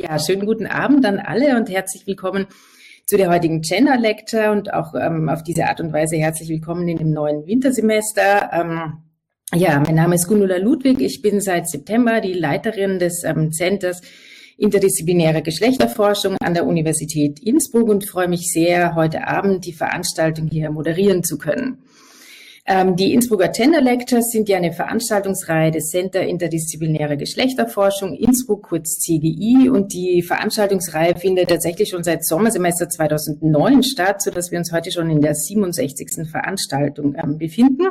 Ja, schönen guten Abend an alle und herzlich willkommen zu der heutigen Gender Lecture und auch ähm, auf diese Art und Weise herzlich willkommen in dem neuen Wintersemester. Ähm, ja, mein Name ist Gundula Ludwig. Ich bin seit September die Leiterin des ähm, Centers interdisziplinäre Geschlechterforschung an der Universität Innsbruck und freue mich sehr, heute Abend die Veranstaltung hier moderieren zu können. Ähm, die Innsbrucker Gender Lectures sind ja eine Veranstaltungsreihe des Center Interdisziplinäre Geschlechterforschung Innsbruck, kurz CGI. Und die Veranstaltungsreihe findet tatsächlich schon seit Sommersemester 2009 statt, so dass wir uns heute schon in der 67. Veranstaltung ähm, befinden.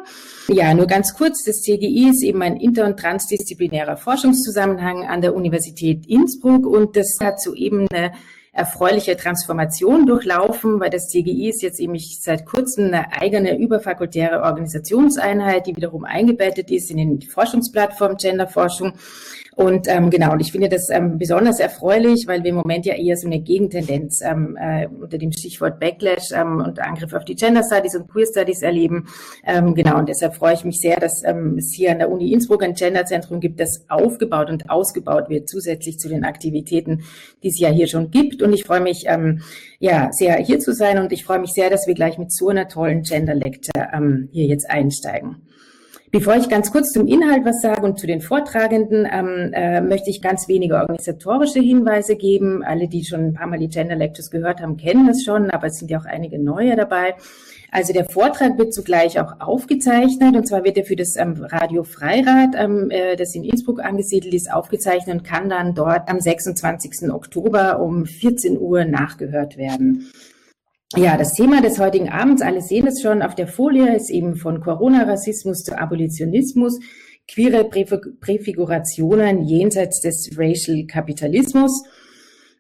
Ja, nur ganz kurz. Das CGI ist eben ein inter- und transdisziplinärer Forschungszusammenhang an der Universität Innsbruck und das hat soeben eine erfreuliche Transformation durchlaufen, weil das CGI ist jetzt eben seit kurzem eine eigene überfakultäre Organisationseinheit, die wiederum eingebettet ist in den Forschungsplattform Genderforschung. Und ähm, genau, und ich finde das ähm, besonders erfreulich, weil wir im Moment ja eher so eine Gegentendenz ähm, äh, unter dem Stichwort Backlash ähm, und Angriff auf die Gender Studies und Queer Studies erleben. Ähm, genau, und deshalb freue ich mich sehr, dass ähm, es hier an der Uni Innsbruck ein Genderzentrum gibt, das aufgebaut und ausgebaut wird, zusätzlich zu den Aktivitäten, die es ja hier schon gibt. Und ich freue mich, ähm, ja, sehr hier zu sein und ich freue mich sehr, dass wir gleich mit so einer tollen Gender Lecture ähm, hier jetzt einsteigen. Bevor ich ganz kurz zum Inhalt was sage und zu den Vortragenden, ähm, äh, möchte ich ganz wenige organisatorische Hinweise geben. Alle, die schon ein paar Mal die Gender Lectures gehört haben, kennen das schon, aber es sind ja auch einige neue dabei. Also der Vortrag wird zugleich auch aufgezeichnet und zwar wird er für das ähm, Radio Freirad, ähm, äh, das in Innsbruck angesiedelt ist, aufgezeichnet und kann dann dort am 26. Oktober um 14 Uhr nachgehört werden. Ja, das Thema des heutigen Abends, alle sehen es schon auf der Folie, ist eben von Corona-Rassismus zu Abolitionismus, queere Präfigurationen jenseits des Racial Kapitalismus.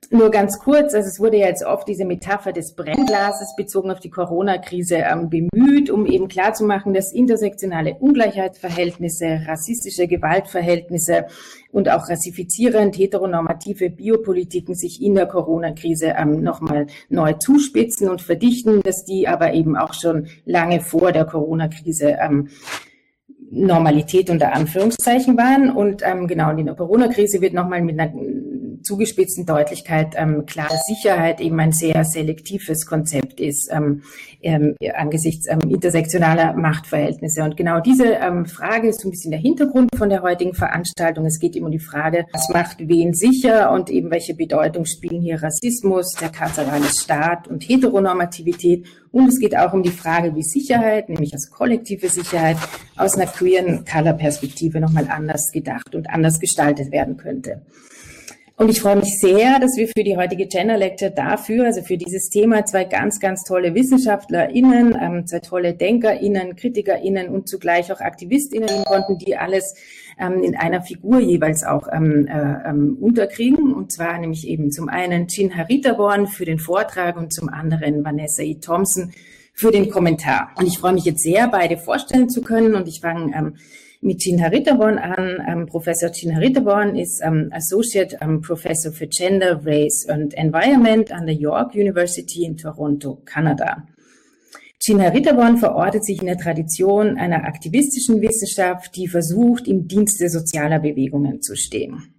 Nur ganz kurz, also es wurde ja jetzt oft diese Metapher des Brennglases bezogen auf die Corona-Krise ähm, bemüht, um eben klarzumachen, dass intersektionale Ungleichheitsverhältnisse, rassistische Gewaltverhältnisse und auch rassifizierend heteronormative Biopolitiken sich in der Corona-Krise ähm, nochmal neu zuspitzen und verdichten, dass die aber eben auch schon lange vor der Corona-Krise ähm, Normalität unter Anführungszeichen waren. Und ähm, genau in der Corona-Krise wird nochmal mit einer zugespitzten Deutlichkeit ähm, klar, dass Sicherheit eben ein sehr selektives Konzept ist ähm, ähm, angesichts ähm, intersektionaler Machtverhältnisse. Und genau diese ähm, Frage ist so ein bisschen der Hintergrund von der heutigen Veranstaltung. Es geht eben um die Frage, was macht wen sicher und eben welche Bedeutung spielen hier Rassismus, der karzerale Staat und Heteronormativität. Und es geht auch um die Frage, wie Sicherheit, nämlich als kollektive Sicherheit, aus einer queeren Color-Perspektive nochmal anders gedacht und anders gestaltet werden könnte. Und ich freue mich sehr, dass wir für die heutige Gender Lecture dafür, also für dieses Thema, zwei ganz, ganz tolle WissenschaftlerInnen, ähm, zwei tolle DenkerInnen, KritikerInnen und zugleich auch AktivistInnen konnten, die alles ähm, in einer Figur jeweils auch ähm, äh, ähm, unterkriegen. Und zwar nämlich eben zum einen Jean Haritaborn für den Vortrag und zum anderen Vanessa E. Thompson für den Kommentar. Und ich freue mich jetzt sehr, beide vorstellen zu können. Und ich fange ähm, mit Jean Haritaborn an. Ähm, Professor Jean Haritaborn ist ähm, Associate ähm, Professor für Gender, Race and Environment an der York University in Toronto, Kanada. Jean Haritaborn verortet sich in der Tradition einer aktivistischen Wissenschaft, die versucht, im Dienste sozialer Bewegungen zu stehen.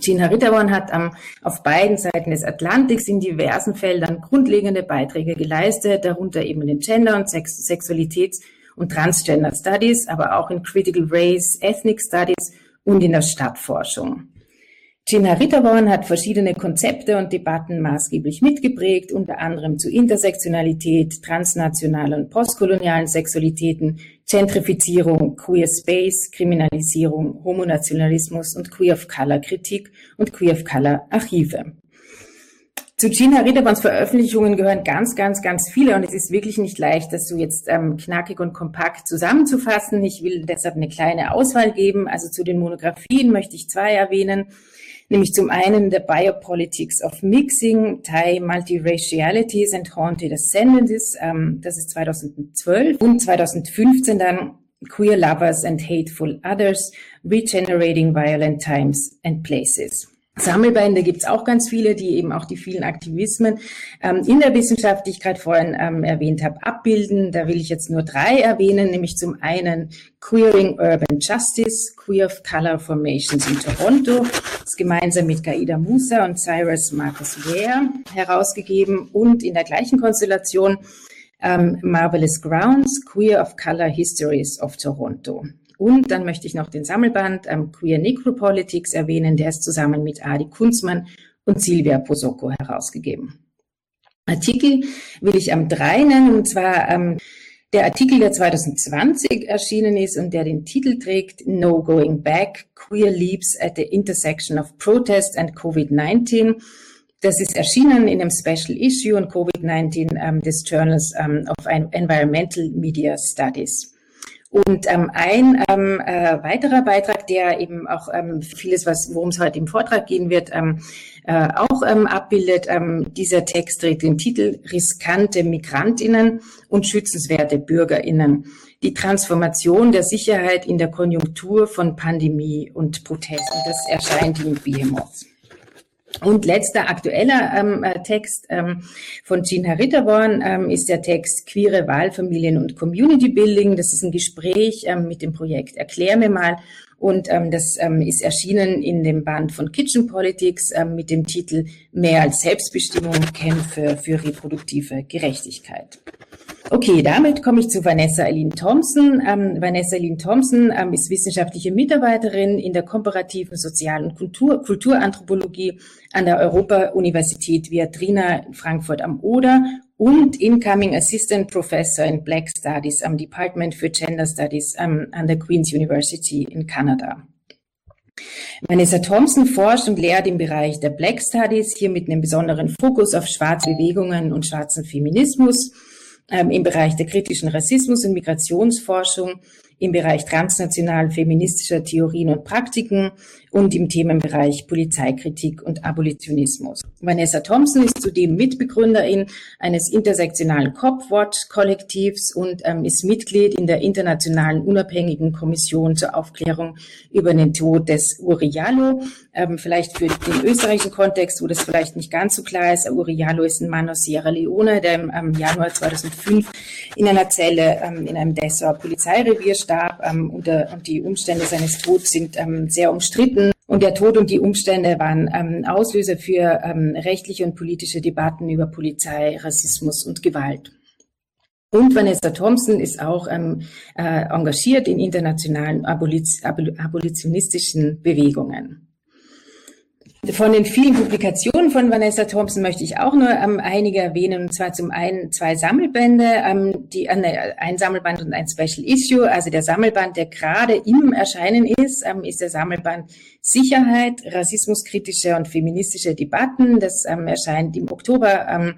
Jean Haritaborn hat ähm, auf beiden Seiten des Atlantiks in diversen Feldern grundlegende Beiträge geleistet, darunter eben den Gender- und Sex Sexualitäts- und Transgender Studies, aber auch in Critical Race, Ethnic Studies und in der Stadtforschung. Gina Ritterborn hat verschiedene Konzepte und Debatten maßgeblich mitgeprägt, unter anderem zu Intersektionalität, transnationalen und postkolonialen Sexualitäten, Gentrifizierung, Queer Space, Kriminalisierung, Homonationalismus und Queer of Color Kritik und Queer of Color Archive. Zu Gina Ritterborns Veröffentlichungen gehören ganz, ganz, ganz viele und es ist wirklich nicht leicht, das so jetzt ähm, knackig und kompakt zusammenzufassen. Ich will deshalb eine kleine Auswahl geben. Also zu den Monographien möchte ich zwei erwähnen, nämlich zum einen The Biopolitics of Mixing, Thai Multiracialities and Haunted Ascendances, ähm, das ist 2012 und 2015 dann Queer Lovers and Hateful Others, Regenerating Violent Times and Places. Sammelbände gibt es auch ganz viele, die eben auch die vielen Aktivismen ähm, in der Wissenschaft, die ich gerade vorhin ähm, erwähnt habe, abbilden. Da will ich jetzt nur drei erwähnen, nämlich zum einen Queering Urban Justice, Queer of Color Formations in Toronto, das gemeinsam mit Gaida Musa und Cyrus Marcus Ware herausgegeben und in der gleichen Konstellation ähm, Marvelous Grounds, Queer of Color Histories of Toronto. Und dann möchte ich noch den Sammelband ähm, Queer Necropolitics erwähnen, der ist zusammen mit Adi Kunzmann und Silvia Posocco herausgegeben. Artikel will ich am drei nennen, und zwar ähm, der Artikel, der 2020 erschienen ist und der den Titel trägt No Going Back, Queer Leaps at the Intersection of Protest and COVID-19. Das ist erschienen in einem Special Issue und COVID-19 ähm, des Journals ähm, of Environmental Media Studies. Und ähm, ein ähm, äh, weiterer Beitrag, der eben auch ähm, vieles, was worum es heute im Vortrag gehen wird, ähm, äh, auch ähm, abbildet. Ähm, dieser Text trägt den Titel Riskante Migrantinnen und schützenswerte Bürgerinnen. Die Transformation der Sicherheit in der Konjunktur von Pandemie und Protest. Und das erscheint in Behemoth. Und letzter aktueller ähm, äh, Text ähm, von Jean Haritterborn ähm, ist der Text Queere Wahlfamilien und Community Building. Das ist ein Gespräch ähm, mit dem Projekt Erklär mir mal. Und ähm, das ähm, ist erschienen in dem Band von Kitchen Politics mit dem Titel Mehr als Selbstbestimmung, Kämpfe für reproduktive Gerechtigkeit. Okay, damit komme ich zu Vanessa Eileen Thompson. Ähm, Vanessa Eileen Thompson ähm, ist wissenschaftliche Mitarbeiterin in der komparativen Sozial- und Kultur Kulturanthropologie an der Europa-Universität Viadrina in Frankfurt am Oder und Incoming Assistant Professor in Black Studies am Department for Gender Studies ähm, an der Queen's University in Kanada. Vanessa Thompson forscht und lehrt im Bereich der Black Studies, hier mit einem besonderen Fokus auf schwarze Bewegungen und schwarzen Feminismus ähm, im Bereich der kritischen Rassismus- und Migrationsforschung, im Bereich transnational feministischer Theorien und Praktiken und im Themenbereich Polizeikritik und Abolitionismus. Vanessa Thompson ist zudem Mitbegründerin eines intersektionalen Copwatch-Kollektivs und ähm, ist Mitglied in der internationalen unabhängigen Kommission zur Aufklärung über den Tod des Uriallo. Ähm, vielleicht für den österreichischen Kontext, wo das vielleicht nicht ganz so klar ist. Uriallo ist ein Mann aus Sierra Leone, der im ähm, Januar 2005 in einer Zelle ähm, in einem Dessauer Polizeirevier starb ähm, und, der, und, die Umstände seines Todes sind ähm, sehr umstritten. Und der Tod und die Umstände waren ähm, Auslöser für ähm, rechtliche und politische Debatten über Polizei, Rassismus und Gewalt. Und Vanessa Thompson ist auch ähm, äh, engagiert in internationalen Aboliz abolitionistischen Bewegungen. Von den vielen Publikationen von Vanessa Thompson möchte ich auch nur ähm, einige erwähnen, und zwar zum einen zwei Sammelbände, ähm, die, äh, ein Sammelband und ein Special Issue. Also der Sammelband, der gerade im Erscheinen ist, ähm, ist der Sammelband Sicherheit, rassismuskritische und feministische Debatten. Das ähm, erscheint im Oktober ähm,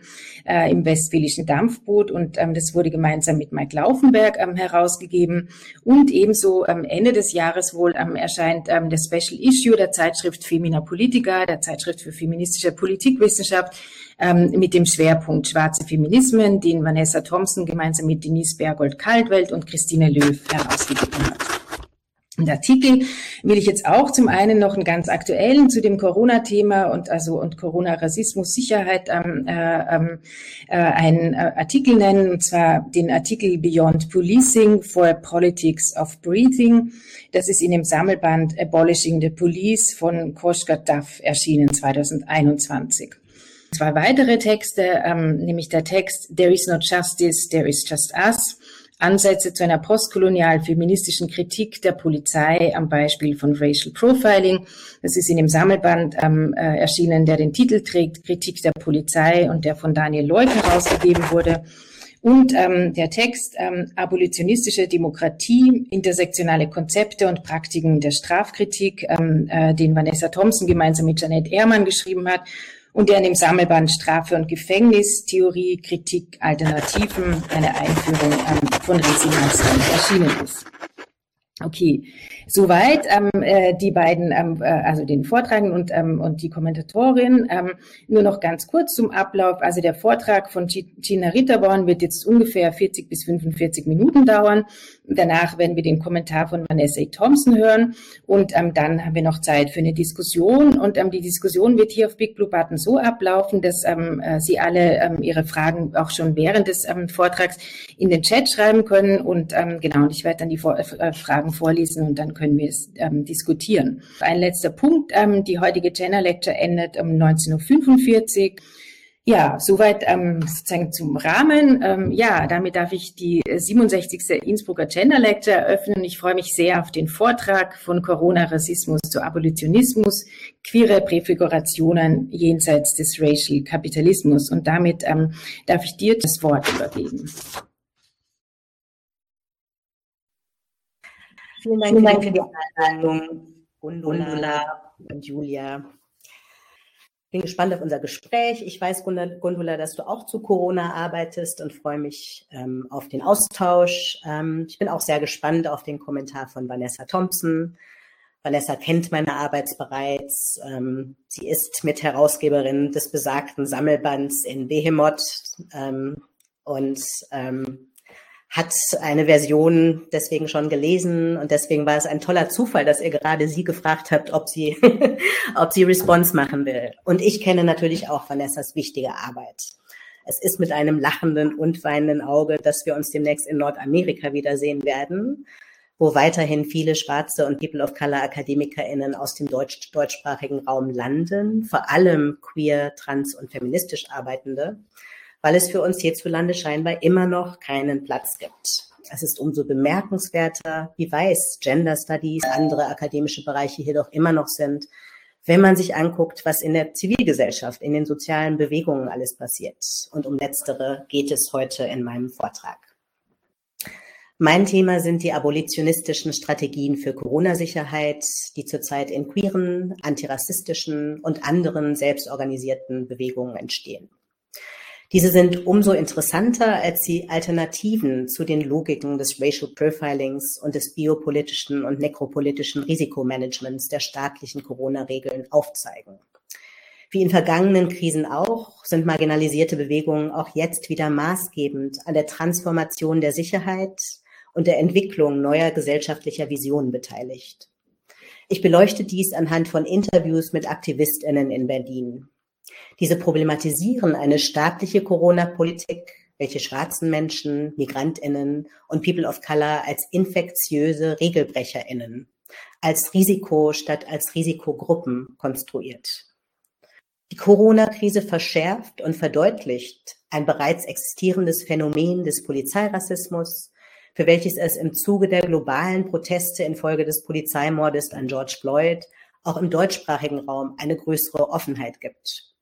äh, im Westfälischen Dampfboot und ähm, das wurde gemeinsam mit Mike Laufenberg ähm, herausgegeben. Und ebenso am Ende des Jahres wohl ähm, erscheint ähm, der Special Issue der Zeitschrift Femina Politica, der Zeitschrift für feministische Politikwissenschaft, ähm, mit dem Schwerpunkt Schwarze Feminismen, den Vanessa Thompson gemeinsam mit Denise Bergold-Kaltwelt und Christine Löw herausgegeben hat. Und Artikel will ich jetzt auch zum einen noch einen ganz aktuellen zu dem Corona-Thema und also und Corona-Rassismus, Sicherheit ähm, äh, ähm, äh, einen äh, Artikel nennen und zwar den Artikel Beyond Policing for Politics of Breathing. Das ist in dem Sammelband Abolishing the Police von Koshka Duff erschienen 2021. Zwei weitere Texte, ähm, nämlich der Text There is no justice, there is just us Ansätze zu einer postkolonial feministischen Kritik der Polizei am Beispiel von Racial Profiling. Das ist in dem Sammelband ähm, äh, erschienen, der den Titel trägt, Kritik der Polizei und der von Daniel Leuk herausgegeben wurde. Und ähm, der Text ähm, Abolitionistische Demokratie, intersektionale Konzepte und Praktiken der Strafkritik, ähm, äh, den Vanessa Thompson gemeinsam mit Janet Ehrmann geschrieben hat und der in dem Sammelband Strafe und Gefängnis, Theorie, Kritik, Alternativen, eine Einführung ähm, von Resignation erschienen ist. Okay, soweit ähm, äh, die beiden, ähm, äh, also den Vortragenden und, ähm, und die Kommentatorin. Ähm, nur noch ganz kurz zum Ablauf. Also der Vortrag von Gina Ritterborn wird jetzt ungefähr 40 bis 45 Minuten dauern. Danach werden wir den Kommentar von Vanessa e. Thompson hören und ähm, dann haben wir noch Zeit für eine Diskussion. Und ähm, die Diskussion wird hier auf Big Blue Button so ablaufen, dass ähm, äh, Sie alle ähm, Ihre Fragen auch schon während des ähm, Vortrags in den Chat schreiben können. Und ähm, genau, und ich werde dann die Vor äh, Fragen vorlesen und dann können wir es ähm, diskutieren. Ein letzter Punkt. Ähm, die heutige Gender Lecture endet um 19.45 Uhr. Ja, soweit ähm, sozusagen zum Rahmen. Ähm, ja, damit darf ich die 67. Innsbrucker Gender Lecture eröffnen. Ich freue mich sehr auf den Vortrag von Corona-Rassismus zu Abolitionismus, queere Präfigurationen jenseits des Racial Kapitalismus. Und damit ähm, darf ich dir das Wort übergeben. Vielen Dank, Vielen Dank für die Einladung, Gundula und Julia bin gespannt auf unser Gespräch. Ich weiß, Gundula, dass du auch zu Corona arbeitest und freue mich ähm, auf den Austausch. Ähm, ich bin auch sehr gespannt auf den Kommentar von Vanessa Thompson. Vanessa kennt meine Arbeit bereits. Ähm, sie ist Mitherausgeberin des besagten Sammelbands in Behemoth ähm, und ähm, hat eine Version deswegen schon gelesen und deswegen war es ein toller Zufall, dass ihr gerade sie gefragt habt, ob sie, ob sie Response machen will. Und ich kenne natürlich auch Vanessas wichtige Arbeit. Es ist mit einem lachenden und weinenden Auge, dass wir uns demnächst in Nordamerika wiedersehen werden, wo weiterhin viele schwarze und People of Color AkademikerInnen aus dem deutsch deutschsprachigen Raum landen, vor allem queer, trans und feministisch Arbeitende weil es für uns hierzulande scheinbar immer noch keinen Platz gibt. Es ist umso bemerkenswerter, wie weiß Gender Studies, andere akademische Bereiche hier doch immer noch sind, wenn man sich anguckt, was in der Zivilgesellschaft, in den sozialen Bewegungen alles passiert. Und um letztere geht es heute in meinem Vortrag. Mein Thema sind die abolitionistischen Strategien für Corona-Sicherheit, die zurzeit in queeren, antirassistischen und anderen selbstorganisierten Bewegungen entstehen. Diese sind umso interessanter, als sie Alternativen zu den Logiken des Racial Profilings und des biopolitischen und nekropolitischen Risikomanagements der staatlichen Corona-Regeln aufzeigen. Wie in vergangenen Krisen auch, sind marginalisierte Bewegungen auch jetzt wieder maßgebend an der Transformation der Sicherheit und der Entwicklung neuer gesellschaftlicher Visionen beteiligt. Ich beleuchte dies anhand von Interviews mit Aktivistinnen in Berlin. Diese problematisieren eine staatliche Corona-Politik, welche schwarzen Menschen, Migrantinnen und People of Color als infektiöse Regelbrecherinnen, als Risiko statt als Risikogruppen konstruiert. Die Corona-Krise verschärft und verdeutlicht ein bereits existierendes Phänomen des Polizeirassismus, für welches es im Zuge der globalen Proteste infolge des Polizeimordes an George Floyd auch im deutschsprachigen Raum eine größere Offenheit gibt.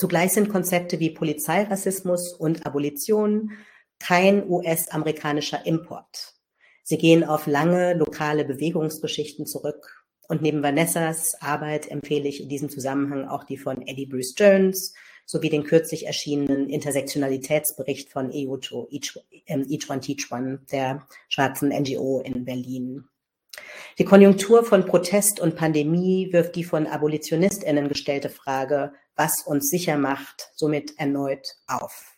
Zugleich sind Konzepte wie Polizeirassismus und Abolition kein US-amerikanischer Import. Sie gehen auf lange lokale Bewegungsgeschichten zurück. Und neben Vanessas Arbeit empfehle ich in diesem Zusammenhang auch die von Eddie Bruce Jones sowie den kürzlich erschienenen Intersektionalitätsbericht von EUTO, Each, Each One Teach One, der schwarzen NGO in Berlin. Die Konjunktur von Protest und Pandemie wirft die von AbolitionistInnen gestellte Frage, was uns sicher macht, somit erneut auf.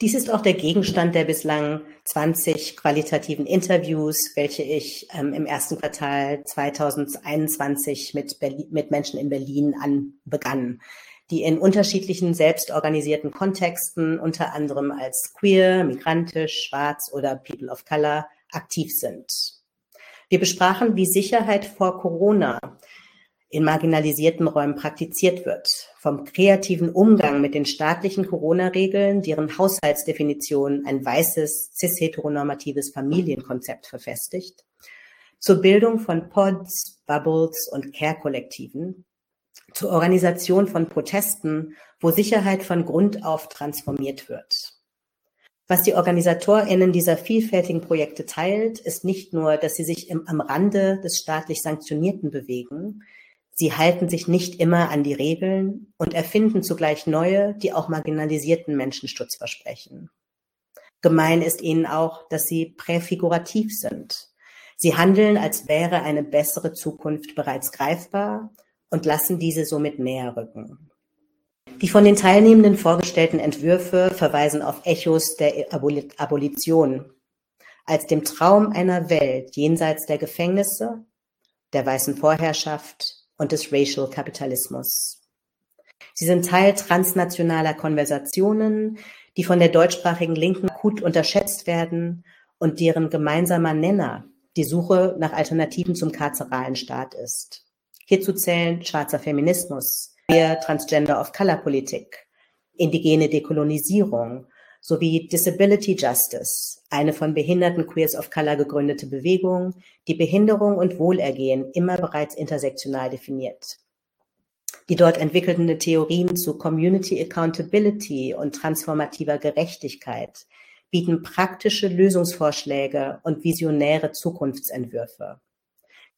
Dies ist auch der Gegenstand der bislang 20 qualitativen Interviews, welche ich ähm, im ersten Quartal 2021 mit, Berlin, mit Menschen in Berlin an begann, die in unterschiedlichen selbstorganisierten Kontexten, unter anderem als queer, migrantisch, schwarz oder People of Color, aktiv sind. Wir besprachen, wie Sicherheit vor Corona in marginalisierten Räumen praktiziert wird. Vom kreativen Umgang mit den staatlichen Corona-Regeln, deren Haushaltsdefinition ein weißes, cis-heteronormatives Familienkonzept verfestigt, zur Bildung von Pods, Bubbles und Care-Kollektiven, zur Organisation von Protesten, wo Sicherheit von Grund auf transformiert wird. Was die OrganisatorInnen dieser vielfältigen Projekte teilt, ist nicht nur, dass sie sich im, am Rande des staatlich Sanktionierten bewegen, Sie halten sich nicht immer an die Regeln und erfinden zugleich neue, die auch marginalisierten Menschen Schutz versprechen. Gemein ist ihnen auch, dass sie präfigurativ sind. Sie handeln, als wäre eine bessere Zukunft bereits greifbar und lassen diese somit näher rücken. Die von den Teilnehmenden vorgestellten Entwürfe verweisen auf Echos der Abolition als dem Traum einer Welt jenseits der Gefängnisse, der weißen Vorherrschaft und des Racial Kapitalismus. Sie sind Teil transnationaler Konversationen, die von der deutschsprachigen Linken gut unterschätzt werden und deren gemeinsamer Nenner die Suche nach Alternativen zum karzeralen Staat ist. Hierzu zählen schwarzer Feminismus, Transgender of Color Politik, indigene Dekolonisierung sowie Disability Justice, eine von behinderten Queers of Color gegründete Bewegung, die Behinderung und Wohlergehen immer bereits intersektional definiert. Die dort entwickelten Theorien zu Community Accountability und transformativer Gerechtigkeit bieten praktische Lösungsvorschläge und visionäre Zukunftsentwürfe.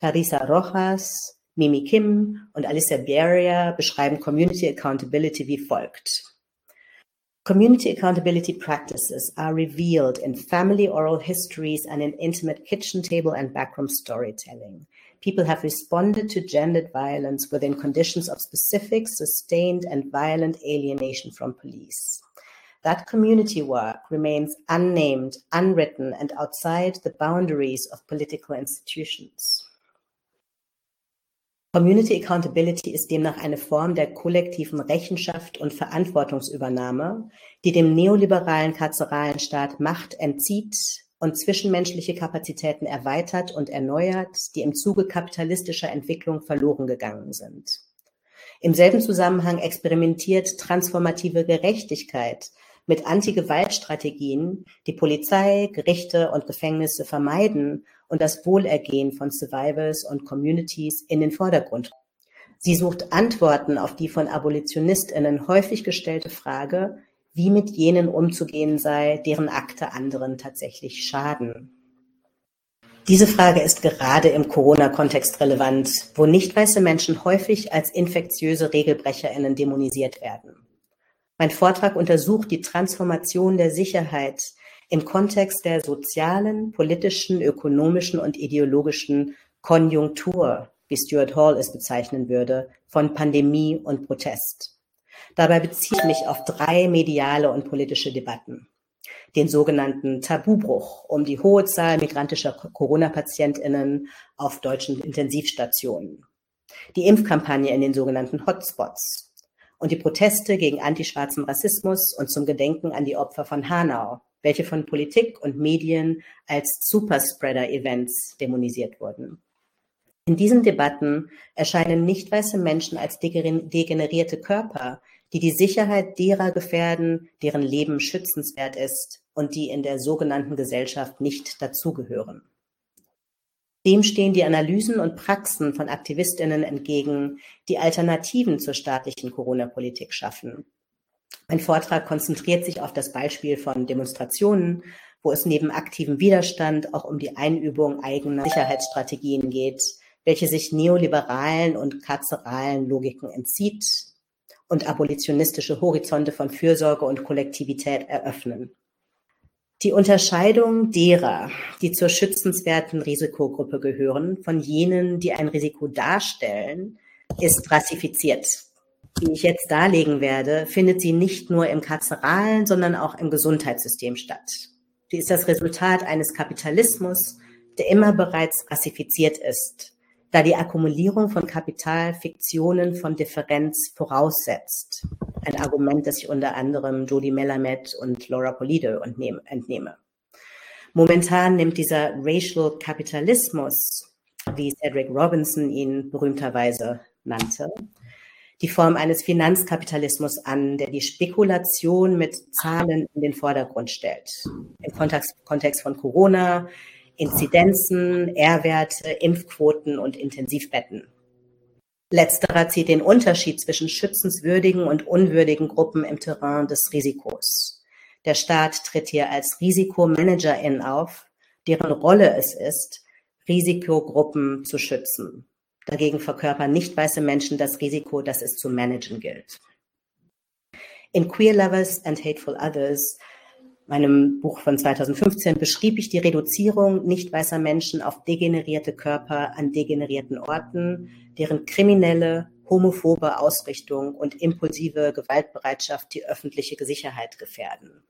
Carissa Rojas, Mimi Kim und Alicia Beria beschreiben Community Accountability wie folgt. Community accountability practices are revealed in family oral histories and in intimate kitchen table and backroom storytelling. People have responded to gendered violence within conditions of specific, sustained, and violent alienation from police. That community work remains unnamed, unwritten, and outside the boundaries of political institutions. Community Accountability ist demnach eine Form der kollektiven Rechenschaft und Verantwortungsübernahme, die dem neoliberalen karzeralen Staat Macht entzieht und zwischenmenschliche Kapazitäten erweitert und erneuert, die im Zuge kapitalistischer Entwicklung verloren gegangen sind. Im selben Zusammenhang experimentiert transformative Gerechtigkeit mit Anti-Gewalt-Strategien, die Polizei, Gerichte und Gefängnisse vermeiden und das Wohlergehen von Survivors und Communities in den Vordergrund. Sie sucht Antworten auf die von Abolitionistinnen häufig gestellte Frage, wie mit jenen umzugehen sei, deren Akte anderen tatsächlich schaden. Diese Frage ist gerade im Corona-Kontext relevant, wo nicht weiße Menschen häufig als infektiöse Regelbrecherinnen dämonisiert werden. Mein Vortrag untersucht die Transformation der Sicherheit im Kontext der sozialen, politischen, ökonomischen und ideologischen Konjunktur, wie Stuart Hall es bezeichnen würde, von Pandemie und Protest. Dabei beziehe ich mich auf drei mediale und politische Debatten. Den sogenannten Tabubruch um die hohe Zahl migrantischer Corona-PatientInnen auf deutschen Intensivstationen. Die Impfkampagne in den sogenannten Hotspots und die Proteste gegen antischwarzen Rassismus und zum Gedenken an die Opfer von Hanau, welche von Politik und Medien als Superspreader-Events dämonisiert wurden. In diesen Debatten erscheinen nicht weiße Menschen als degenerierte Körper, die die Sicherheit derer gefährden, deren Leben schützenswert ist und die in der sogenannten Gesellschaft nicht dazugehören. Dem stehen die Analysen und Praxen von Aktivistinnen entgegen, die Alternativen zur staatlichen Corona-Politik schaffen mein Vortrag konzentriert sich auf das Beispiel von Demonstrationen, wo es neben aktivem Widerstand auch um die Einübung eigener Sicherheitsstrategien geht, welche sich neoliberalen und karzeralen Logiken entzieht und abolitionistische Horizonte von Fürsorge und Kollektivität eröffnen. Die Unterscheidung derer, die zur schützenswerten Risikogruppe gehören, von jenen, die ein Risiko darstellen, ist rassifiziert die ich jetzt darlegen werde, findet sie nicht nur im karzeralen, sondern auch im Gesundheitssystem statt. Sie ist das Resultat eines Kapitalismus, der immer bereits rassifiziert ist, da die Akkumulierung von Kapital Fiktionen von Differenz voraussetzt. Ein Argument, das ich unter anderem Jody Melamed und Laura Polide entnehme. Momentan nimmt dieser Racial Kapitalismus, wie Cedric Robinson ihn berühmterweise nannte, die Form eines Finanzkapitalismus an, der die Spekulation mit Zahlen in den Vordergrund stellt. Im Kontext, von Corona, Inzidenzen, R-Werte, Impfquoten und Intensivbetten. Letzterer zieht den Unterschied zwischen schützenswürdigen und unwürdigen Gruppen im Terrain des Risikos. Der Staat tritt hier als Risikomanagerin auf, deren Rolle es ist, Risikogruppen zu schützen. Dagegen verkörpern nicht weiße Menschen das Risiko, das es zu managen gilt. In Queer Lovers and Hateful Others meinem Buch von 2015 beschrieb ich die Reduzierung nicht weißer Menschen auf degenerierte Körper an degenerierten Orten, deren kriminelle, homophobe Ausrichtung und impulsive Gewaltbereitschaft die öffentliche Sicherheit gefährden.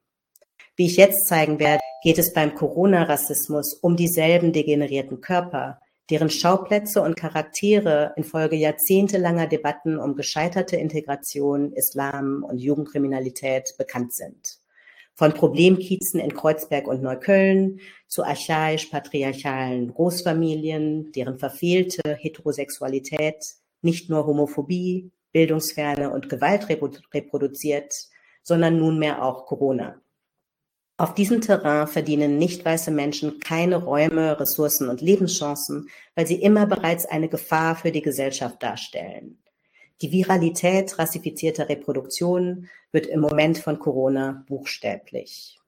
Wie ich jetzt zeigen werde, geht es beim Corona-Rassismus um dieselben degenerierten Körper, deren Schauplätze und Charaktere infolge jahrzehntelanger Debatten um gescheiterte Integration, Islam und Jugendkriminalität bekannt sind. Von Problemkiezen in Kreuzberg und Neukölln zu archaisch-patriarchalen Großfamilien, deren verfehlte Heterosexualität nicht nur Homophobie, Bildungsferne und Gewalt reproduziert, sondern nunmehr auch Corona. Auf diesem Terrain verdienen nicht weiße Menschen keine Räume, Ressourcen und Lebenschancen, weil sie immer bereits eine Gefahr für die Gesellschaft darstellen. Die Viralität rassifizierter Reproduktionen wird im Moment von Corona buchstäblich.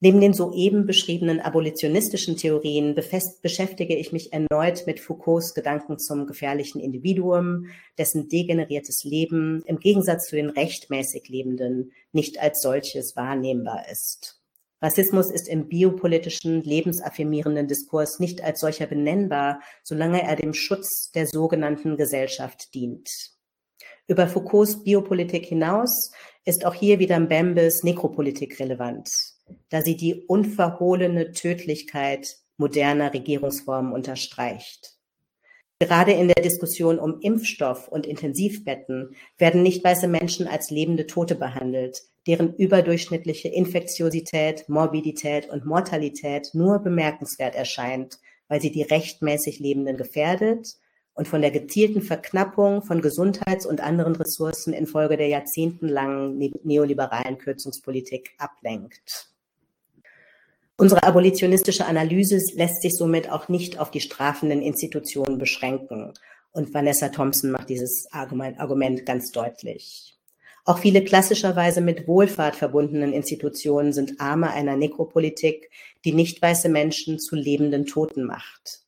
Neben den soeben beschriebenen abolitionistischen Theorien beschäftige ich mich erneut mit Foucaults Gedanken zum gefährlichen Individuum, dessen degeneriertes Leben im Gegensatz zu den rechtmäßig Lebenden nicht als solches wahrnehmbar ist. Rassismus ist im biopolitischen, lebensaffirmierenden Diskurs nicht als solcher benennbar, solange er dem Schutz der sogenannten Gesellschaft dient. Über Foucaults Biopolitik hinaus ist auch hier wieder Mbembes Nekropolitik relevant da sie die unverhohlene Tödlichkeit moderner Regierungsformen unterstreicht. Gerade in der Diskussion um Impfstoff und Intensivbetten werden nicht weiße Menschen als lebende Tote behandelt, deren überdurchschnittliche Infektiosität, Morbidität und Mortalität nur bemerkenswert erscheint, weil sie die rechtmäßig Lebenden gefährdet und von der gezielten Verknappung von Gesundheits- und anderen Ressourcen infolge der jahrzehntelangen neoliberalen Kürzungspolitik ablenkt. Unsere abolitionistische Analyse lässt sich somit auch nicht auf die strafenden Institutionen beschränken. Und Vanessa Thompson macht dieses Argument ganz deutlich. Auch viele klassischerweise mit Wohlfahrt verbundenen Institutionen sind Arme einer Nekropolitik, die nicht weiße Menschen zu lebenden Toten macht.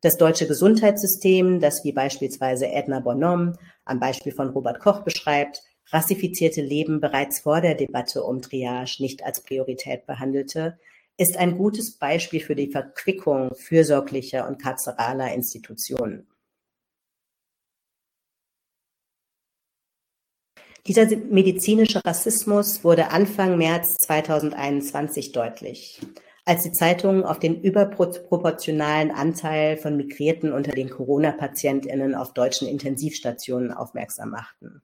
Das deutsche Gesundheitssystem, das wie beispielsweise Edna Bonhomme am Beispiel von Robert Koch beschreibt, rassifizierte Leben bereits vor der Debatte um Triage nicht als Priorität behandelte, ist ein gutes Beispiel für die Verquickung fürsorglicher und karzeraler Institutionen. Dieser medizinische Rassismus wurde Anfang März 2021 deutlich, als die Zeitungen auf den überproportionalen Anteil von Migrierten unter den Corona-Patientinnen auf deutschen Intensivstationen aufmerksam machten.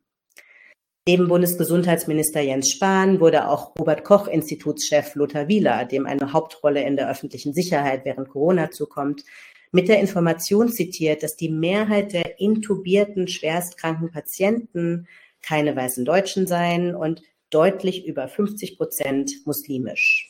Neben Bundesgesundheitsminister Jens Spahn wurde auch Robert-Koch-Institutschef Lothar Wieler, dem eine Hauptrolle in der öffentlichen Sicherheit während Corona zukommt, mit der Information zitiert, dass die Mehrheit der intubierten schwerstkranken Patienten keine weißen Deutschen seien und deutlich über 50 Prozent muslimisch.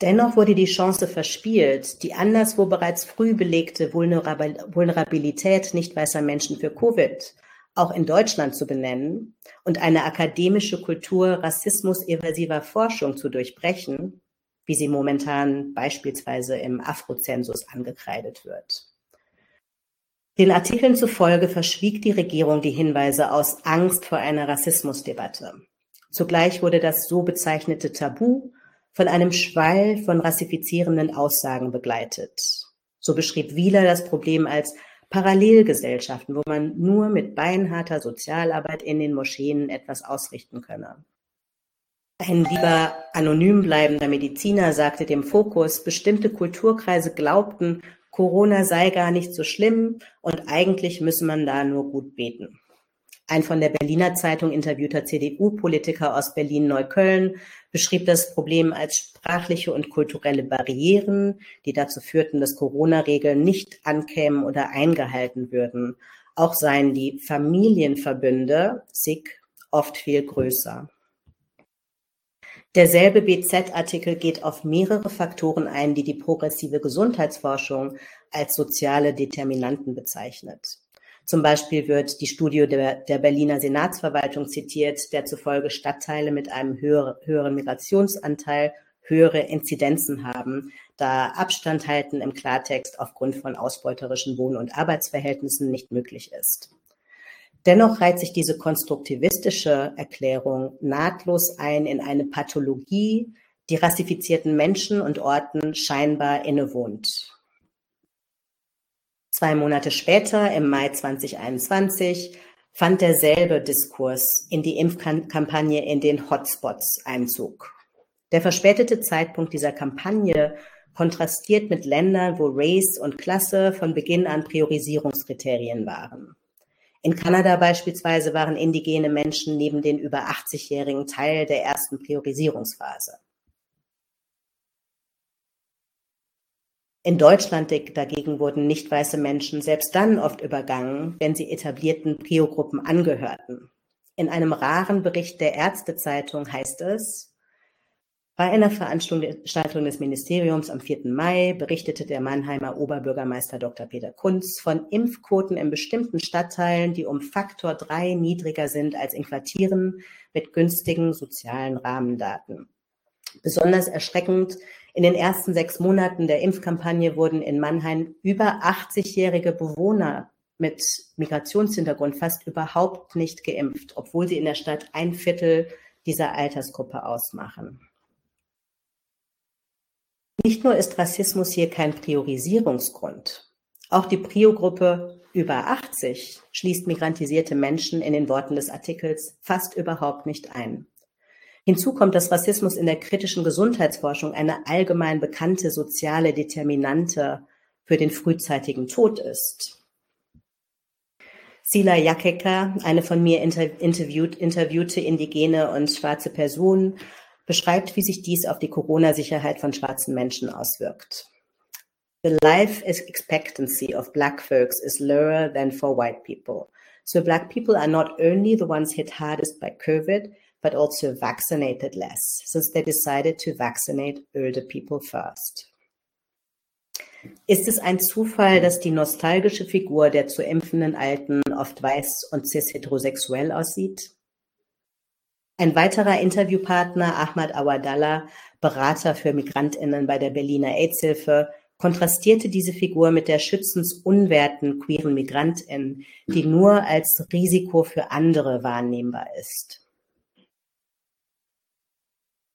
Dennoch wurde die Chance verspielt, die anderswo bereits früh belegte Vulnerabilität nicht weißer Menschen für Covid auch in Deutschland zu benennen und eine akademische Kultur rassismus-evasiver Forschung zu durchbrechen, wie sie momentan beispielsweise im Afrozensus angekreidet wird. Den Artikeln zufolge verschwieg die Regierung die Hinweise aus Angst vor einer Rassismusdebatte. Zugleich wurde das so bezeichnete Tabu von einem Schwall von rassifizierenden Aussagen begleitet. So beschrieb Wieler das Problem als Parallelgesellschaften, wo man nur mit beinharter Sozialarbeit in den Moscheen etwas ausrichten könne. Ein lieber anonym bleibender Mediziner sagte dem Fokus, bestimmte Kulturkreise glaubten, Corona sei gar nicht so schlimm und eigentlich müsse man da nur gut beten. Ein von der Berliner Zeitung interviewter CDU-Politiker aus Berlin-Neukölln beschrieb das Problem als sprachliche und kulturelle Barrieren, die dazu führten, dass Corona-Regeln nicht ankämen oder eingehalten würden. Auch seien die Familienverbünde, SIG, oft viel größer. Derselbe BZ-Artikel geht auf mehrere Faktoren ein, die die progressive Gesundheitsforschung als soziale Determinanten bezeichnet. Zum Beispiel wird die Studie der, der Berliner Senatsverwaltung zitiert, der zufolge Stadtteile mit einem höher, höheren Migrationsanteil höhere Inzidenzen haben, da Abstand halten im Klartext aufgrund von ausbeuterischen Wohn- und Arbeitsverhältnissen nicht möglich ist. Dennoch reiht sich diese konstruktivistische Erklärung nahtlos ein in eine Pathologie, die rassifizierten Menschen und Orten scheinbar innewohnt. Zwei Monate später, im Mai 2021, fand derselbe Diskurs in die Impfkampagne in den Hotspots Einzug. Der verspätete Zeitpunkt dieser Kampagne kontrastiert mit Ländern, wo Race und Klasse von Beginn an Priorisierungskriterien waren. In Kanada beispielsweise waren indigene Menschen neben den über 80-Jährigen Teil der ersten Priorisierungsphase. In Deutschland dagegen wurden nicht weiße Menschen selbst dann oft übergangen, wenn sie etablierten Prio-Gruppen angehörten. In einem raren Bericht der Ärztezeitung heißt es, bei einer Veranstaltung des Ministeriums am 4. Mai berichtete der Mannheimer Oberbürgermeister Dr. Peter Kunz von Impfquoten in bestimmten Stadtteilen, die um Faktor drei niedriger sind als in Quartieren mit günstigen sozialen Rahmendaten. Besonders erschreckend in den ersten sechs Monaten der Impfkampagne wurden in Mannheim über 80-jährige Bewohner mit Migrationshintergrund fast überhaupt nicht geimpft, obwohl sie in der Stadt ein Viertel dieser Altersgruppe ausmachen. Nicht nur ist Rassismus hier kein Priorisierungsgrund, auch die Prio-Gruppe über 80 schließt migrantisierte Menschen in den Worten des Artikels fast überhaupt nicht ein. Hinzu kommt, dass Rassismus in der kritischen Gesundheitsforschung eine allgemein bekannte soziale Determinante für den frühzeitigen Tod ist. Sila Jakeka, eine von mir interviewt, interviewte indigene und schwarze Person, beschreibt, wie sich dies auf die Corona-Sicherheit von schwarzen Menschen auswirkt. The life expectancy of black folks is lower than for white people. So black people are not only the ones hit hardest by COVID, but also vaccinated less, since they decided to vaccinate older people first. Ist es ein Zufall, dass die nostalgische Figur der zu impfenden Alten oft weiß und cis-heterosexuell aussieht? Ein weiterer Interviewpartner, Ahmad Awadallah, Berater für MigrantInnen bei der Berliner AIDS-Hilfe, kontrastierte diese Figur mit der schützensunwerten queeren Migrantin, die nur als Risiko für andere wahrnehmbar ist.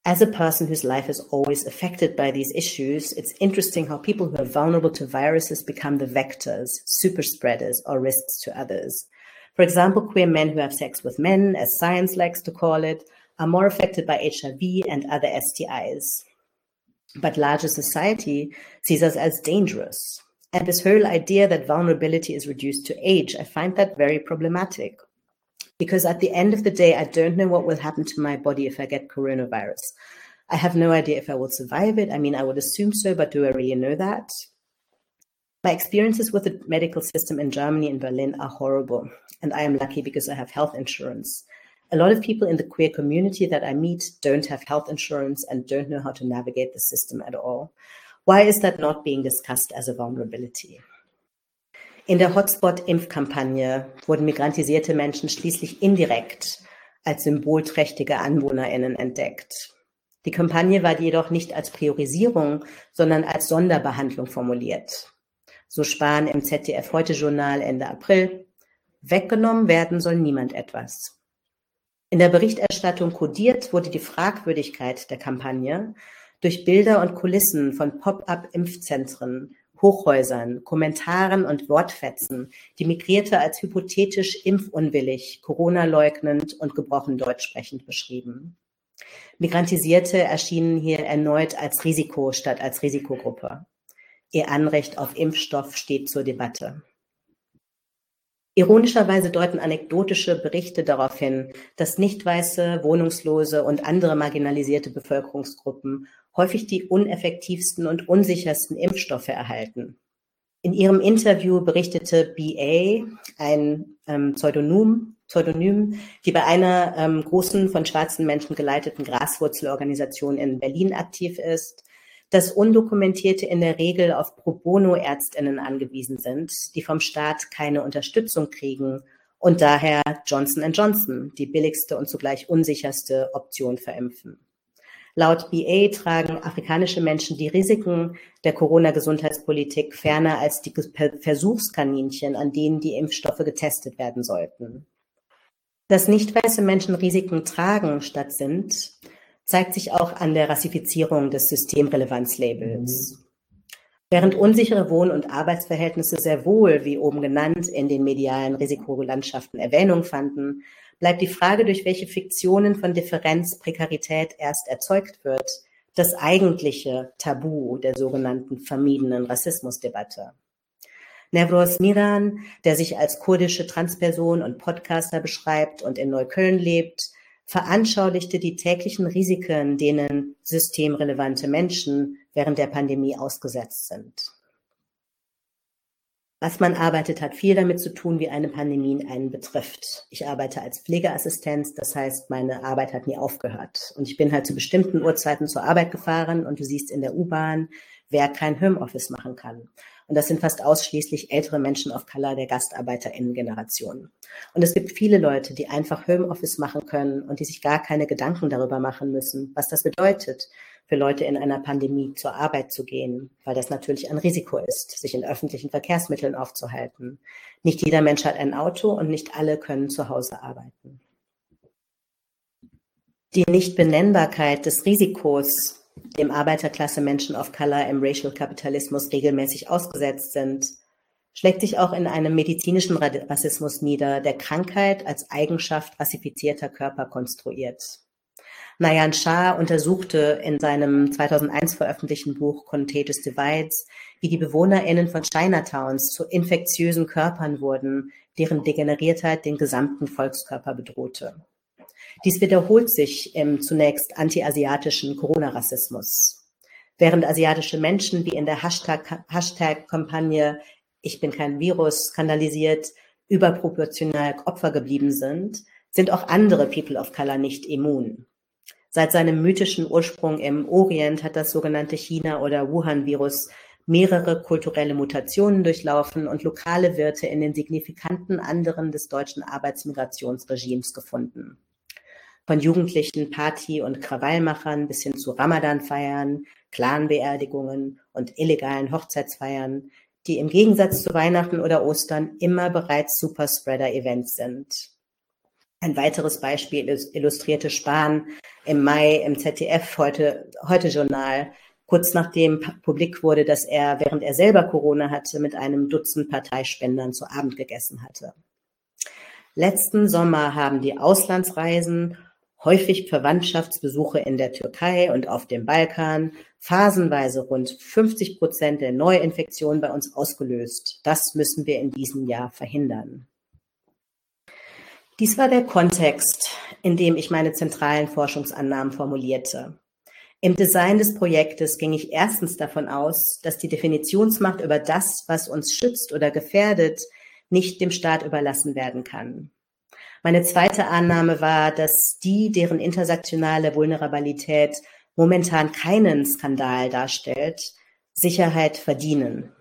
As a person whose life is always affected by these issues, it's interesting how people who are vulnerable to viruses become the vectors, super spreaders, or risks to others. For example, queer men who have sex with men, as science likes to call it, are more affected by HIV and other STIs. But larger society sees us as dangerous. And this whole idea that vulnerability is reduced to age, I find that very problematic because at the end of the day, I don't know what will happen to my body if I get coronavirus. I have no idea if I will survive it. I mean, I would assume so, but do I really know that? My experiences with the medical system in Germany and Berlin are horrible, and I am lucky because I have health insurance. A lot of people in the queer community that I meet don't have health insurance and don't know how to navigate the system at all. Why is that not being discussed as a vulnerability? In der Hotspot-Impfkampagne wurden migrantisierte Menschen schließlich indirekt als symbolträchtige AnwohnerInnen entdeckt. Die Kampagne war jedoch nicht als Priorisierung, sondern als Sonderbehandlung formuliert. So Spahn im ZDF Heute Journal Ende April. Weggenommen werden soll niemand etwas. In der Berichterstattung kodiert wurde die Fragwürdigkeit der Kampagne durch Bilder und Kulissen von Pop-up-Impfzentren Hochhäusern, Kommentaren und Wortfetzen die Migrierte als hypothetisch impfunwillig, Corona-leugnend und gebrochen Deutsch sprechend beschrieben. Migrantisierte erschienen hier erneut als Risiko statt als Risikogruppe. Ihr Anrecht auf Impfstoff steht zur Debatte. Ironischerweise deuten anekdotische Berichte darauf hin, dass nicht weiße, wohnungslose und andere marginalisierte Bevölkerungsgruppen häufig die uneffektivsten und unsichersten Impfstoffe erhalten. In ihrem Interview berichtete BA, ein ähm, Pseudonym, Pseudonym, die bei einer ähm, großen von schwarzen Menschen geleiteten Graswurzelorganisation in Berlin aktiv ist, dass Undokumentierte in der Regel auf Pro Bono-Ärztinnen angewiesen sind, die vom Staat keine Unterstützung kriegen und daher Johnson Johnson, die billigste und zugleich unsicherste Option verimpfen. Laut BA tragen afrikanische Menschen die Risiken der Corona-Gesundheitspolitik ferner als die Versuchskaninchen, an denen die Impfstoffe getestet werden sollten. Dass nicht weiße Menschen Risiken tragen statt sind, zeigt sich auch an der Rassifizierung des Systemrelevanzlabels. Während unsichere Wohn- und Arbeitsverhältnisse sehr wohl, wie oben genannt, in den medialen Risikolandschaften Erwähnung fanden, bleibt die Frage, durch welche Fiktionen von Differenz Prekarität erst erzeugt wird, das eigentliche Tabu der sogenannten vermiedenen Rassismusdebatte. Nevros Miran, der sich als kurdische Transperson und Podcaster beschreibt und in Neukölln lebt, veranschaulichte die täglichen Risiken, denen systemrelevante Menschen während der Pandemie ausgesetzt sind. Was man arbeitet, hat viel damit zu tun, wie eine Pandemie einen betrifft. Ich arbeite als Pflegeassistenz, das heißt, meine Arbeit hat nie aufgehört. Und ich bin halt zu bestimmten Uhrzeiten zur Arbeit gefahren und du siehst in der U-Bahn, wer kein Homeoffice machen kann. Und das sind fast ausschließlich ältere Menschen of Color der GastarbeiterInnen-Generation. Und es gibt viele Leute, die einfach Homeoffice machen können und die sich gar keine Gedanken darüber machen müssen, was das bedeutet, für Leute in einer Pandemie zur Arbeit zu gehen, weil das natürlich ein Risiko ist, sich in öffentlichen Verkehrsmitteln aufzuhalten. Nicht jeder Mensch hat ein Auto und nicht alle können zu Hause arbeiten. Die Nichtbenennbarkeit des Risikos dem Arbeiterklasse Menschen of Color im Racial Kapitalismus regelmäßig ausgesetzt sind, schlägt sich auch in einem medizinischen Rassismus nieder, der Krankheit als Eigenschaft rassifizierter Körper konstruiert. Nayan Shah untersuchte in seinem 2001 veröffentlichten Buch Contagious Divides, wie die BewohnerInnen von Chinatowns zu infektiösen Körpern wurden, deren Degeneriertheit den gesamten Volkskörper bedrohte. Dies wiederholt sich im zunächst anti-asiatischen Corona-Rassismus. Während asiatische Menschen wie in der Hashtag-Kampagne Ich bin kein Virus skandalisiert überproportional Opfer geblieben sind, sind auch andere People of Color nicht immun. Seit seinem mythischen Ursprung im Orient hat das sogenannte China- oder Wuhan-Virus mehrere kulturelle Mutationen durchlaufen und lokale Wirte in den signifikanten anderen des deutschen Arbeitsmigrationsregimes gefunden. Von jugendlichen Party- und Krawallmachern bis hin zu Ramadan-Feiern, Clanbeerdigungen und illegalen Hochzeitsfeiern, die im Gegensatz zu Weihnachten oder Ostern immer bereits Superspreader-Events sind. Ein weiteres Beispiel illustrierte Spahn im Mai im ZDF heute, heute Journal, kurz nachdem publik wurde, dass er, während er selber Corona hatte, mit einem Dutzend Parteispendern zu Abend gegessen hatte. Letzten Sommer haben die Auslandsreisen häufig Verwandtschaftsbesuche in der Türkei und auf dem Balkan, phasenweise rund 50 Prozent der Neuinfektionen bei uns ausgelöst. Das müssen wir in diesem Jahr verhindern. Dies war der Kontext, in dem ich meine zentralen Forschungsannahmen formulierte. Im Design des Projektes ging ich erstens davon aus, dass die Definitionsmacht über das, was uns schützt oder gefährdet, nicht dem Staat überlassen werden kann. Meine zweite Annahme war, dass die, deren intersektionale Vulnerabilität momentan keinen Skandal darstellt, Sicherheit verdienen.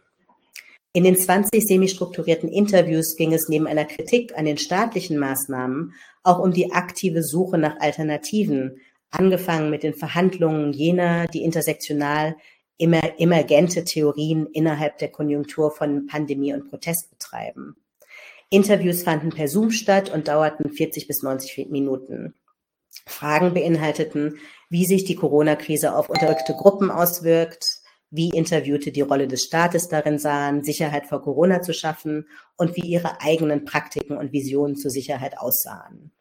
In den 20 semi-strukturierten Interviews ging es neben einer Kritik an den staatlichen Maßnahmen auch um die aktive Suche nach Alternativen, angefangen mit den Verhandlungen jener, die intersektional immer emergente Theorien innerhalb der Konjunktur von Pandemie und Protest betreiben. Interviews fanden per Zoom statt und dauerten 40 bis 90 Minuten. Fragen beinhalteten, wie sich die Corona-Krise auf unterdrückte Gruppen auswirkt, wie Interviewte die Rolle des Staates darin sahen, Sicherheit vor Corona zu schaffen und wie ihre eigenen Praktiken und Visionen zur Sicherheit aussahen.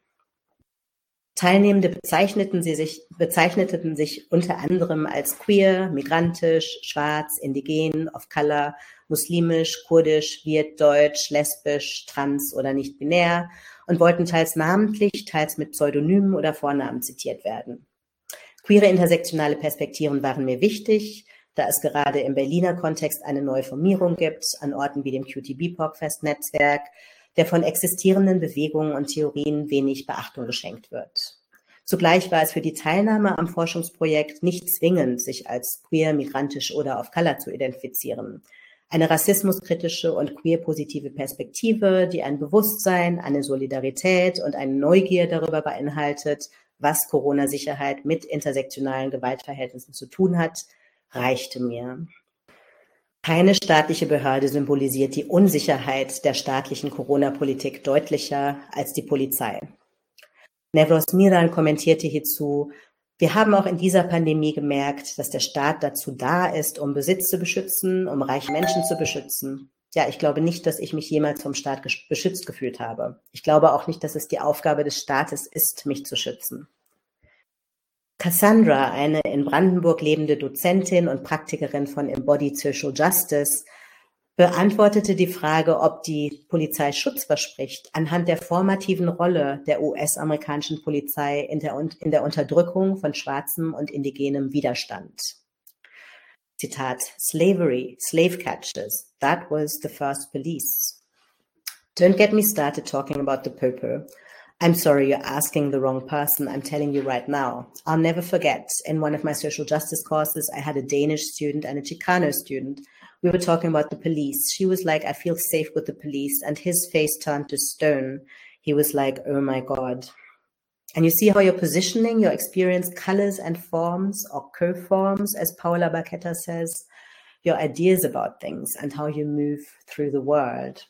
Teilnehmende bezeichneten, sie sich, bezeichneten sich unter anderem als queer, migrantisch, schwarz, indigen, of color, muslimisch, kurdisch, wird, deutsch, lesbisch, trans oder nicht binär und wollten teils namentlich, teils mit Pseudonymen oder Vornamen zitiert werden. Queere intersektionale Perspektiven waren mir wichtig, da es gerade im Berliner Kontext eine neue Formierung gibt, an Orten wie dem QTB-Podcast-Netzwerk, der von existierenden Bewegungen und Theorien wenig Beachtung geschenkt wird. Zugleich war es für die Teilnahme am Forschungsprojekt nicht zwingend, sich als queer, migrantisch oder auf Color zu identifizieren. Eine rassismuskritische und queer-positive Perspektive, die ein Bewusstsein, eine Solidarität und eine Neugier darüber beinhaltet, was Corona-Sicherheit mit intersektionalen Gewaltverhältnissen zu tun hat, reichte mir. Keine staatliche Behörde symbolisiert die Unsicherheit der staatlichen Corona-Politik deutlicher als die Polizei. Nevros Miran kommentierte hierzu, wir haben auch in dieser Pandemie gemerkt, dass der Staat dazu da ist, um Besitz zu beschützen, um reiche Menschen zu beschützen. Ja, ich glaube nicht, dass ich mich jemals vom Staat beschützt gefühlt habe. Ich glaube auch nicht, dass es die Aufgabe des Staates ist, mich zu schützen. Cassandra, eine in Brandenburg lebende Dozentin und Praktikerin von Embodied Social Justice, beantwortete die Frage, ob die Polizei Schutz verspricht, anhand der formativen Rolle der US-amerikanischen Polizei in der, in der Unterdrückung von schwarzem und indigenem Widerstand. Zitat, Slavery, slave catchers, that was the first police. Don't get me started talking about the popo. I'm sorry, you're asking the wrong person. I'm telling you right now. I'll never forget. In one of my social justice courses, I had a Danish student and a Chicano student we were talking about the police. She was like, I feel safe with the police. And his face turned to stone. He was like, oh my God. And you see how your positioning, your experience colors and forms or co-forms, as Paula Baqueta says, your ideas about things and how you move through the world.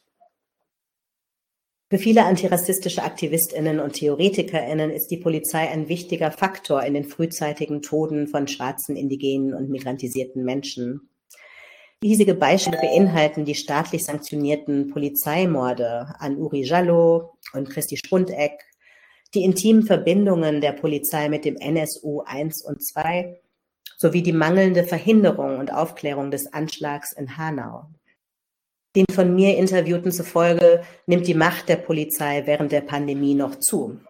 Für viele antirassistische Aktivistinnen und Theoretikerinnen ist die Polizei ein wichtiger Faktor in den frühzeitigen Toden von schwarzen, indigenen und migrantisierten Menschen. Riesige Beispiele beinhalten die staatlich sanktionierten Polizeimorde an Uri Jallo und Christi Spundeck, die intimen Verbindungen der Polizei mit dem NSU 1 und 2 sowie die mangelnde Verhinderung und Aufklärung des Anschlags in Hanau. Den von mir Interviewten zufolge nimmt die Macht der Polizei während der Pandemie noch zu.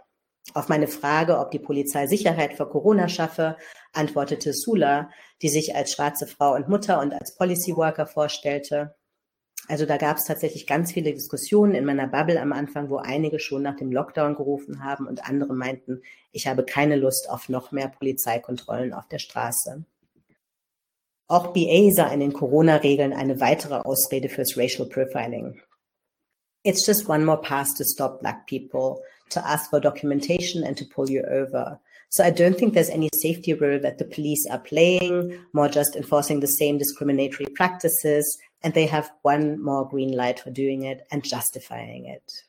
Auf meine Frage, ob die Polizei Sicherheit vor Corona schaffe, antwortete Sula, die sich als schwarze Frau und Mutter und als Policy Worker vorstellte. Also da gab es tatsächlich ganz viele Diskussionen in meiner Bubble am Anfang, wo einige schon nach dem Lockdown gerufen haben und andere meinten, ich habe keine Lust auf noch mehr Polizeikontrollen auf der Straße. Auch BA sah in den Corona-Regeln eine weitere Ausrede fürs Racial Profiling. It's just one more pass to stop black people, to ask for documentation and to pull you over. So I don't think there's any safety role that the police are playing, more just enforcing the same discriminatory practices. And they have one more green light for doing it and justifying it.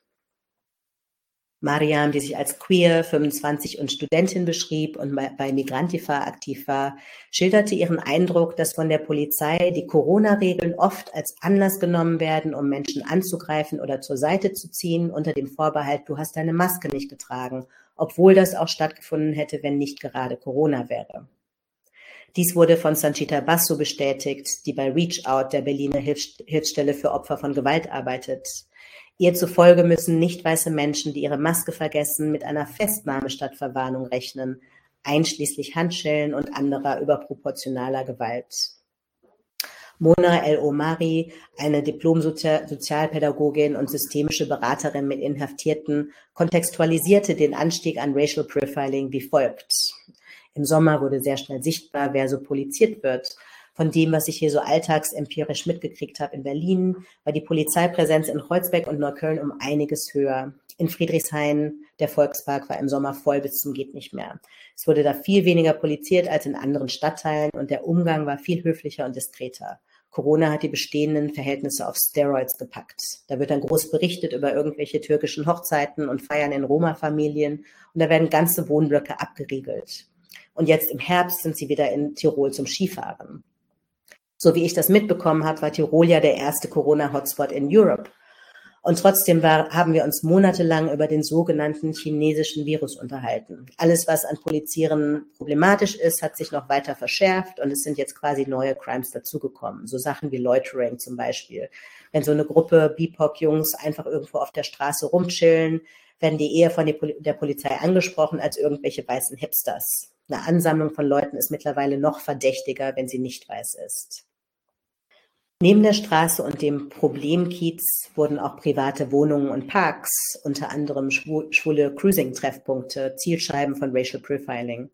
Mariam, die sich als queer, 25 und Studentin beschrieb und bei Migrantifa aktiv war, schilderte ihren Eindruck, dass von der Polizei die Corona-Regeln oft als Anlass genommen werden, um Menschen anzugreifen oder zur Seite zu ziehen, unter dem Vorbehalt, du hast deine Maske nicht getragen, obwohl das auch stattgefunden hätte, wenn nicht gerade Corona wäre. Dies wurde von Sanchita Basso bestätigt, die bei Reach Out, der Berliner Hilfsstelle für Opfer von Gewalt arbeitet. Ihr zufolge müssen nicht weiße Menschen, die ihre Maske vergessen, mit einer Festnahme statt Verwarnung rechnen, einschließlich Handschellen und anderer überproportionaler Gewalt. Mona El Omari, eine Diplom-Sozialpädagogin und systemische Beraterin mit Inhaftierten, kontextualisierte den Anstieg an Racial Profiling wie folgt. Im Sommer wurde sehr schnell sichtbar, wer so poliziert wird von dem, was ich hier so alltagsempirisch mitgekriegt habe in Berlin, war die Polizeipräsenz in Kreuzberg und Neukölln um einiges höher. In Friedrichshain, der Volkspark war im Sommer voll bis zum geht nicht mehr. Es wurde da viel weniger poliziert als in anderen Stadtteilen und der Umgang war viel höflicher und diskreter. Corona hat die bestehenden Verhältnisse auf Steroids gepackt. Da wird dann groß berichtet über irgendwelche türkischen Hochzeiten und Feiern in Roma-Familien und da werden ganze Wohnblöcke abgeriegelt. Und jetzt im Herbst sind sie wieder in Tirol zum Skifahren. So wie ich das mitbekommen habe, war Tirol ja der erste Corona-Hotspot in Europe. Und trotzdem war, haben wir uns monatelang über den sogenannten chinesischen Virus unterhalten. Alles, was an Polizieren problematisch ist, hat sich noch weiter verschärft und es sind jetzt quasi neue Crimes dazugekommen. So Sachen wie Loitering zum Beispiel. Wenn so eine Gruppe BIPOC-Jungs einfach irgendwo auf der Straße rumchillen, werden die eher von der Polizei angesprochen als irgendwelche weißen Hipsters. Eine Ansammlung von Leuten ist mittlerweile noch verdächtiger, wenn sie nicht weiß ist. Neben der Straße und dem Problemkiez wurden auch private Wohnungen und Parks, unter anderem schwule Cruising-Treffpunkte, Zielscheiben von Racial Profiling.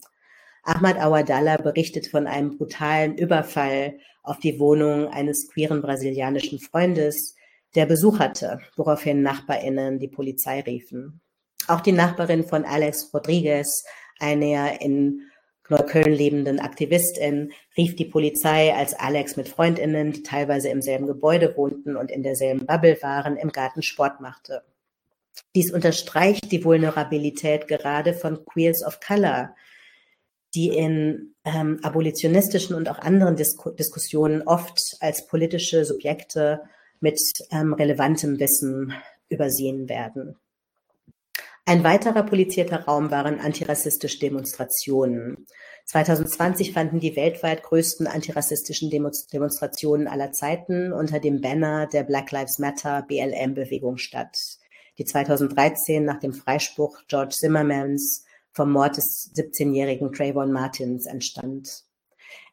Ahmad Awadallah berichtet von einem brutalen Überfall auf die Wohnung eines queeren brasilianischen Freundes, der Besuch hatte, woraufhin NachbarInnen die Polizei riefen. Auch die Nachbarin von Alex Rodriguez, einer in Neukölln lebenden Aktivistin rief die Polizei, als Alex mit Freundinnen, die teilweise im selben Gebäude wohnten und in derselben Bubble waren, im Garten Sport machte. Dies unterstreicht die Vulnerabilität gerade von Queers of Color, die in ähm, abolitionistischen und auch anderen Disku Diskussionen oft als politische Subjekte mit ähm, relevantem Wissen übersehen werden. Ein weiterer polizierter Raum waren antirassistische Demonstrationen. 2020 fanden die weltweit größten antirassistischen Demonstrationen aller Zeiten unter dem Banner der Black Lives Matter BLM-Bewegung statt, die 2013 nach dem Freispruch George Zimmermans vom Mord des 17-jährigen Trayvon Martins entstand.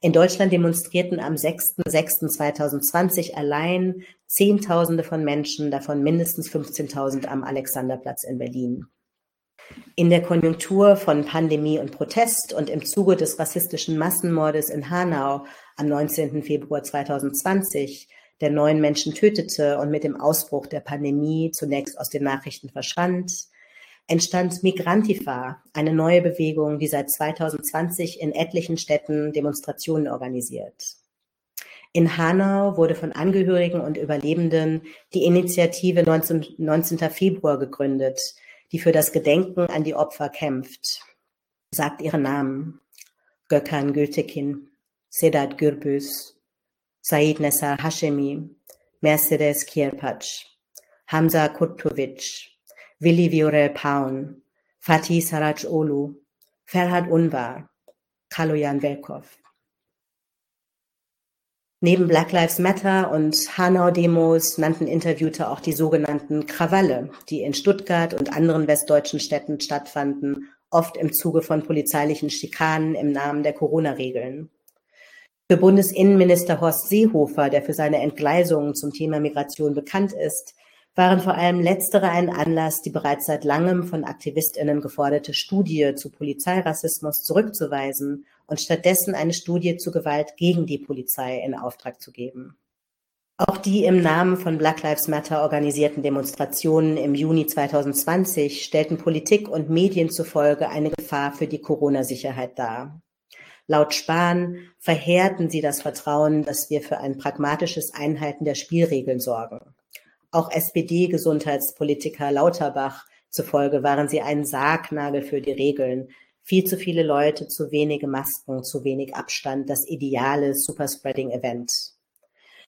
In Deutschland demonstrierten am 6.6.2020 allein Zehntausende von Menschen, davon mindestens 15.000 am Alexanderplatz in Berlin. In der Konjunktur von Pandemie und Protest und im Zuge des rassistischen Massenmordes in Hanau am 19. Februar 2020, der neun Menschen tötete und mit dem Ausbruch der Pandemie zunächst aus den Nachrichten verschwand, entstand Migrantifa, eine neue Bewegung, die seit 2020 in etlichen Städten Demonstrationen organisiert. In Hanau wurde von Angehörigen und Überlebenden die Initiative 19, 19. Februar gegründet, die für das Gedenken an die Opfer kämpft. Sagt ihre Namen. Gökhan Gültekin, Sedat Gürbüz, Said Nessa Hashemi, Mercedes Kierpatsch, Hamza Kurtovic, Willi Viorel Paun, Fatih Saraj Olu, Ferhat Unvar, Kaloyan Velkov. Neben Black Lives Matter und Hanau-Demos nannten Interviewte auch die sogenannten Krawalle, die in Stuttgart und anderen westdeutschen Städten stattfanden, oft im Zuge von polizeilichen Schikanen im Namen der Corona-Regeln. Für Bundesinnenminister Horst Seehofer, der für seine Entgleisungen zum Thema Migration bekannt ist, waren vor allem letztere ein Anlass, die bereits seit langem von Aktivistinnen geforderte Studie zu Polizeirassismus zurückzuweisen und stattdessen eine Studie zu Gewalt gegen die Polizei in Auftrag zu geben. Auch die im Namen von Black Lives Matter organisierten Demonstrationen im Juni 2020 stellten Politik und Medien zufolge eine Gefahr für die Corona-Sicherheit dar. Laut Spahn verheerten sie das Vertrauen, dass wir für ein pragmatisches Einhalten der Spielregeln sorgen. Auch SPD-Gesundheitspolitiker Lauterbach zufolge waren sie ein Sargnagel für die Regeln. Viel zu viele Leute, zu wenige Masken, zu wenig Abstand, das ideale Superspreading-Event.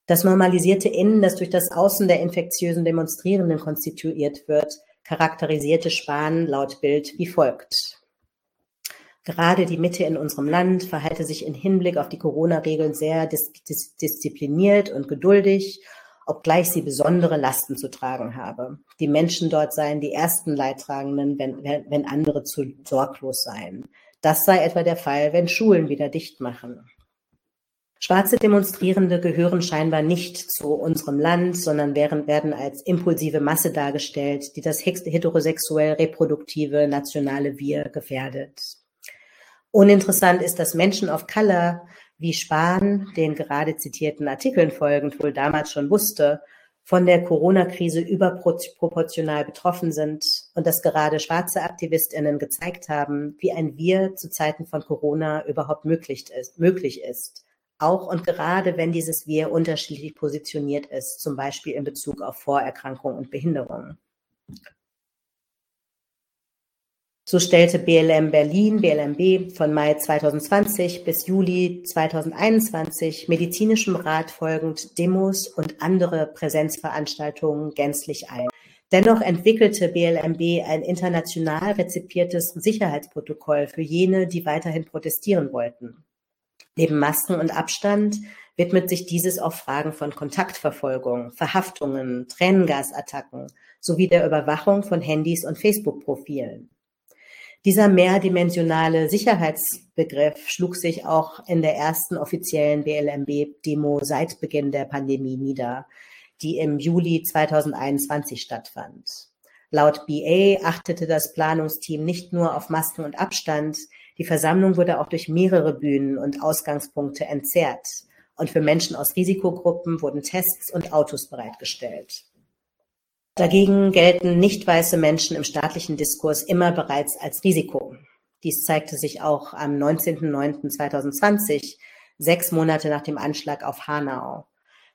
Das normalisierte Innen, das durch das Außen der infektiösen Demonstrierenden konstituiert wird, charakterisierte Spahn laut Bild wie folgt. Gerade die Mitte in unserem Land verhalte sich in Hinblick auf die Corona-Regeln sehr dis dis diszipliniert und geduldig obgleich sie besondere Lasten zu tragen habe. Die Menschen dort seien die ersten Leidtragenden, wenn, wenn andere zu sorglos seien. Das sei etwa der Fall, wenn Schulen wieder dicht machen. Schwarze Demonstrierende gehören scheinbar nicht zu unserem Land, sondern werden, werden als impulsive Masse dargestellt, die das heterosexuell reproduktive nationale Wir gefährdet. Uninteressant ist, dass Menschen of Color wie Spahn den gerade zitierten Artikeln folgend wohl damals schon wusste, von der Corona-Krise überproportional betroffen sind und dass gerade schwarze Aktivistinnen gezeigt haben, wie ein Wir zu Zeiten von Corona überhaupt möglich ist, möglich ist. Auch und gerade wenn dieses Wir unterschiedlich positioniert ist, zum Beispiel in Bezug auf Vorerkrankungen und Behinderungen. So stellte BLM Berlin, BLMB, von Mai 2020 bis Juli 2021 medizinischem Rat folgend Demos und andere Präsenzveranstaltungen gänzlich ein. Dennoch entwickelte BLMB ein international rezipiertes Sicherheitsprotokoll für jene, die weiterhin protestieren wollten. Neben Masken und Abstand widmet sich dieses auch Fragen von Kontaktverfolgung, Verhaftungen, Tränengasattacken sowie der Überwachung von Handys und Facebook-Profilen. Dieser mehrdimensionale Sicherheitsbegriff schlug sich auch in der ersten offiziellen BLMB-Demo seit Beginn der Pandemie nieder, die im Juli 2021 stattfand. Laut BA achtete das Planungsteam nicht nur auf Masken und Abstand, die Versammlung wurde auch durch mehrere Bühnen und Ausgangspunkte entzerrt. Und für Menschen aus Risikogruppen wurden Tests und Autos bereitgestellt. Dagegen gelten nicht weiße Menschen im staatlichen Diskurs immer bereits als Risiko. Dies zeigte sich auch am 19.09.2020, sechs Monate nach dem Anschlag auf Hanau.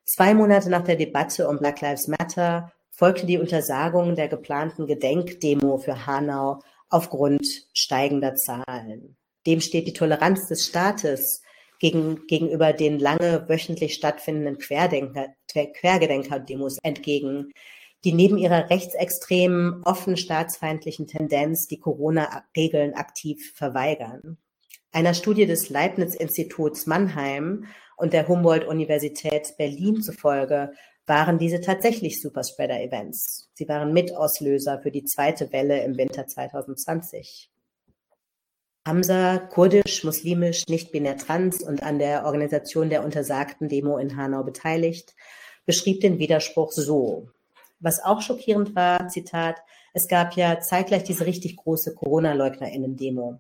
Zwei Monate nach der Debatte um Black Lives Matter folgte die Untersagung der geplanten Gedenkdemo für Hanau aufgrund steigender Zahlen. Dem steht die Toleranz des Staates gegen, gegenüber den lange wöchentlich stattfindenden Querdenker, Quergedenker-Demos entgegen, die neben ihrer rechtsextremen, offen staatsfeindlichen Tendenz die Corona-Regeln aktiv verweigern. Einer Studie des Leibniz-Instituts Mannheim und der Humboldt-Universität Berlin zufolge waren diese tatsächlich Superspreader-Events. Sie waren Mitauslöser für die zweite Welle im Winter 2020. Hamza, kurdisch, muslimisch, nicht-binär trans und an der Organisation der untersagten Demo in Hanau beteiligt, beschrieb den Widerspruch so. Was auch schockierend war, Zitat, es gab ja zeitgleich diese richtig große Corona-LeugnerInnen-Demo.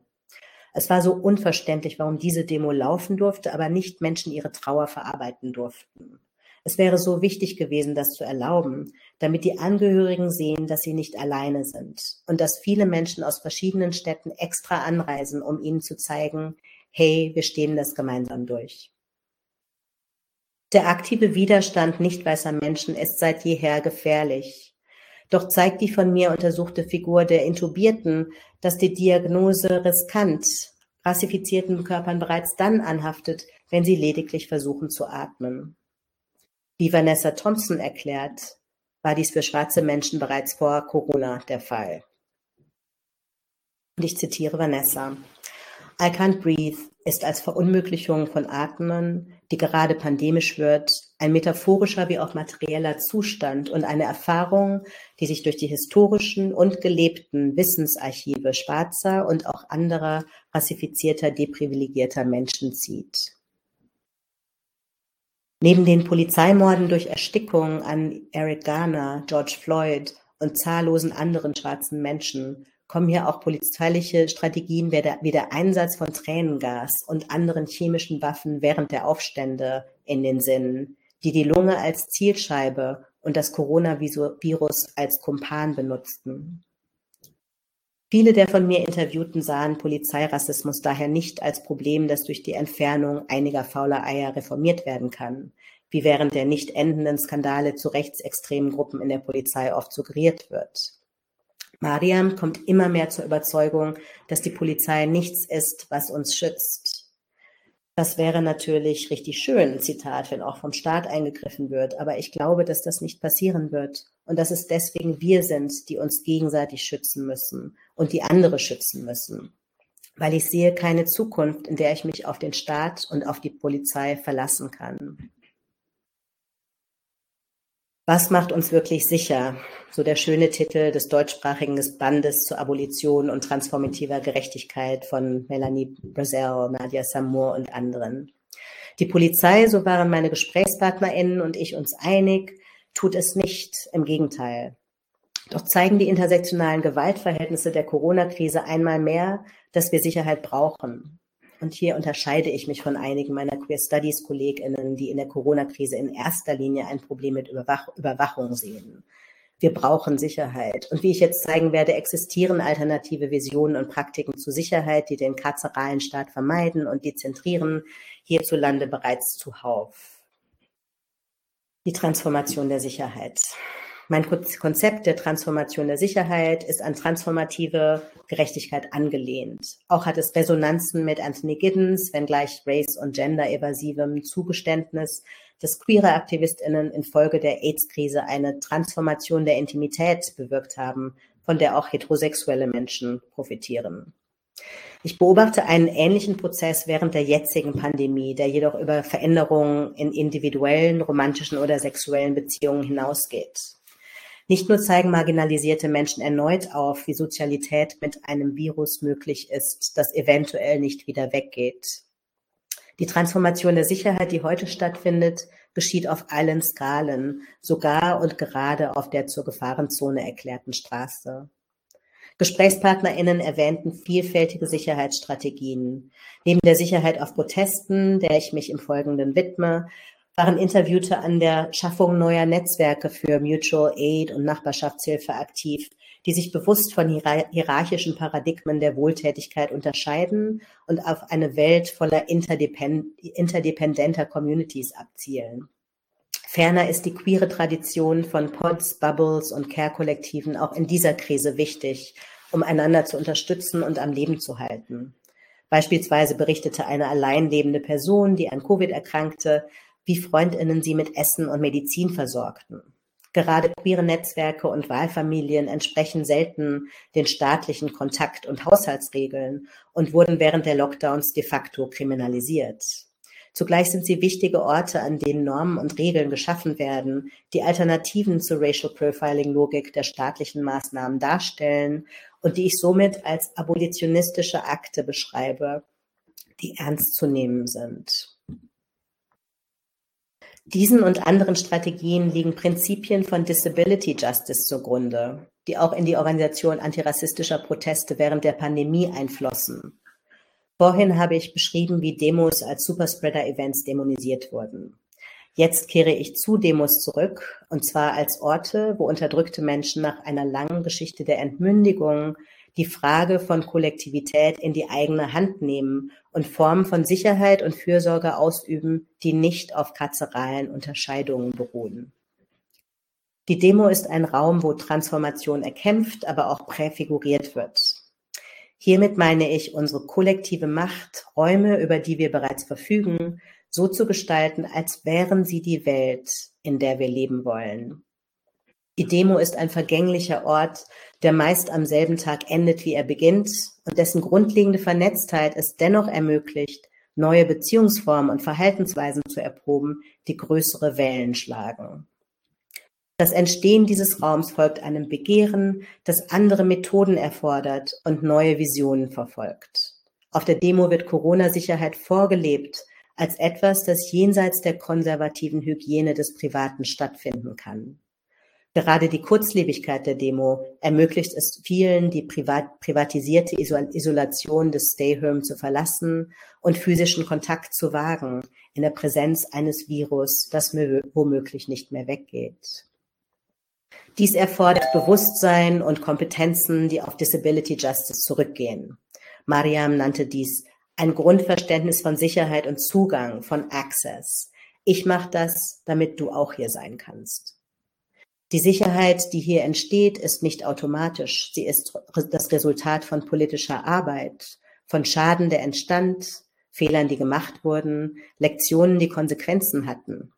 Es war so unverständlich, warum diese Demo laufen durfte, aber nicht Menschen ihre Trauer verarbeiten durften. Es wäre so wichtig gewesen, das zu erlauben, damit die Angehörigen sehen, dass sie nicht alleine sind und dass viele Menschen aus verschiedenen Städten extra anreisen, um ihnen zu zeigen, hey, wir stehen das gemeinsam durch. Der aktive Widerstand nicht weißer Menschen ist seit jeher gefährlich. Doch zeigt die von mir untersuchte Figur der Intubierten, dass die Diagnose riskant rassifizierten Körpern bereits dann anhaftet, wenn sie lediglich versuchen zu atmen. Wie Vanessa Thompson erklärt, war dies für schwarze Menschen bereits vor Corona der Fall. Und ich zitiere Vanessa. I can't breathe ist als Verunmöglichung von Atmen, die gerade pandemisch wird, ein metaphorischer wie auch materieller Zustand und eine Erfahrung, die sich durch die historischen und gelebten Wissensarchive schwarzer und auch anderer rassifizierter, deprivilegierter Menschen zieht. Neben den Polizeimorden durch Erstickung an Eric Garner, George Floyd und zahllosen anderen schwarzen Menschen kommen hier auch polizeiliche Strategien wie der, wie der Einsatz von Tränengas und anderen chemischen Waffen während der Aufstände in den Sinn, die die Lunge als Zielscheibe und das Coronavirus als Kumpan benutzten. Viele der von mir Interviewten sahen Polizeirassismus daher nicht als Problem, das durch die Entfernung einiger fauler Eier reformiert werden kann, wie während der nicht endenden Skandale zu rechtsextremen Gruppen in der Polizei oft suggeriert wird. Mariam kommt immer mehr zur Überzeugung, dass die Polizei nichts ist, was uns schützt, das wäre natürlich richtig schön, Zitat, wenn auch vom Staat eingegriffen wird. Aber ich glaube, dass das nicht passieren wird und dass es deswegen wir sind, die uns gegenseitig schützen müssen und die andere schützen müssen. Weil ich sehe keine Zukunft, in der ich mich auf den Staat und auf die Polizei verlassen kann. Was macht uns wirklich sicher? So der schöne Titel des deutschsprachigen Bandes zur Abolition und transformativer Gerechtigkeit von Melanie Brazel, Nadia Samour und anderen. Die Polizei, so waren meine GesprächspartnerInnen und ich uns einig, tut es nicht. Im Gegenteil. Doch zeigen die intersektionalen Gewaltverhältnisse der Corona-Krise einmal mehr, dass wir Sicherheit brauchen. Und hier unterscheide ich mich von einigen meiner Queer Studies KollegInnen, die in der Corona-Krise in erster Linie ein Problem mit Überwach Überwachung sehen. Wir brauchen Sicherheit. Und wie ich jetzt zeigen werde, existieren alternative Visionen und Praktiken zur Sicherheit, die den karzeralen Staat vermeiden und dezentrieren, hierzulande bereits zuhauf. Die Transformation der Sicherheit. Mein Konzept der Transformation der Sicherheit ist an transformative Gerechtigkeit angelehnt. Auch hat es Resonanzen mit Anthony Giddens, wenngleich race- und gender-evasivem Zugeständnis, dass queere AktivistInnen infolge der AIDS-Krise eine Transformation der Intimität bewirkt haben, von der auch heterosexuelle Menschen profitieren. Ich beobachte einen ähnlichen Prozess während der jetzigen Pandemie, der jedoch über Veränderungen in individuellen, romantischen oder sexuellen Beziehungen hinausgeht. Nicht nur zeigen marginalisierte Menschen erneut auf, wie Sozialität mit einem Virus möglich ist, das eventuell nicht wieder weggeht. Die Transformation der Sicherheit, die heute stattfindet, geschieht auf allen Skalen, sogar und gerade auf der zur Gefahrenzone erklärten Straße. GesprächspartnerInnen erwähnten vielfältige Sicherheitsstrategien. Neben der Sicherheit auf Protesten, der ich mich im Folgenden widme, waren Interviewte an der Schaffung neuer Netzwerke für Mutual Aid und Nachbarschaftshilfe aktiv, die sich bewusst von hierarchischen Paradigmen der Wohltätigkeit unterscheiden und auf eine Welt voller interdependenter Communities abzielen. Ferner ist die queere Tradition von Pods, Bubbles und Care-Kollektiven auch in dieser Krise wichtig, um einander zu unterstützen und am Leben zu halten. Beispielsweise berichtete eine allein lebende Person, die an Covid erkrankte, wie Freundinnen sie mit Essen und Medizin versorgten. Gerade queere Netzwerke und Wahlfamilien entsprechen selten den staatlichen Kontakt- und Haushaltsregeln und wurden während der Lockdowns de facto kriminalisiert. Zugleich sind sie wichtige Orte, an denen Normen und Regeln geschaffen werden, die Alternativen zur Racial Profiling Logik der staatlichen Maßnahmen darstellen und die ich somit als abolitionistische Akte beschreibe, die ernst zu nehmen sind. Diesen und anderen Strategien liegen Prinzipien von Disability Justice zugrunde, die auch in die Organisation antirassistischer Proteste während der Pandemie einflossen. Vorhin habe ich beschrieben, wie Demos als Superspreader-Events dämonisiert wurden. Jetzt kehre ich zu Demos zurück, und zwar als Orte, wo unterdrückte Menschen nach einer langen Geschichte der Entmündigung die Frage von Kollektivität in die eigene Hand nehmen und Formen von Sicherheit und Fürsorge ausüben, die nicht auf katzeralen Unterscheidungen beruhen. Die Demo ist ein Raum, wo Transformation erkämpft, aber auch präfiguriert wird. Hiermit meine ich, unsere kollektive Macht, Räume, über die wir bereits verfügen, so zu gestalten, als wären sie die Welt, in der wir leben wollen. Die Demo ist ein vergänglicher Ort, der meist am selben Tag endet, wie er beginnt und dessen grundlegende Vernetztheit es dennoch ermöglicht, neue Beziehungsformen und Verhaltensweisen zu erproben, die größere Wellen schlagen. Das Entstehen dieses Raums folgt einem Begehren, das andere Methoden erfordert und neue Visionen verfolgt. Auf der Demo wird Corona-Sicherheit vorgelebt als etwas, das jenseits der konservativen Hygiene des Privaten stattfinden kann. Gerade die Kurzlebigkeit der Demo ermöglicht es vielen, die privat, privatisierte Isolation des Stay-Home zu verlassen und physischen Kontakt zu wagen in der Präsenz eines Virus, das womöglich nicht mehr weggeht. Dies erfordert Bewusstsein und Kompetenzen, die auf Disability Justice zurückgehen. Mariam nannte dies ein Grundverständnis von Sicherheit und Zugang, von Access. Ich mache das, damit du auch hier sein kannst. Die Sicherheit, die hier entsteht, ist nicht automatisch. Sie ist das Resultat von politischer Arbeit, von Schaden, der entstand, Fehlern, die gemacht wurden, Lektionen, die Konsequenzen hatten.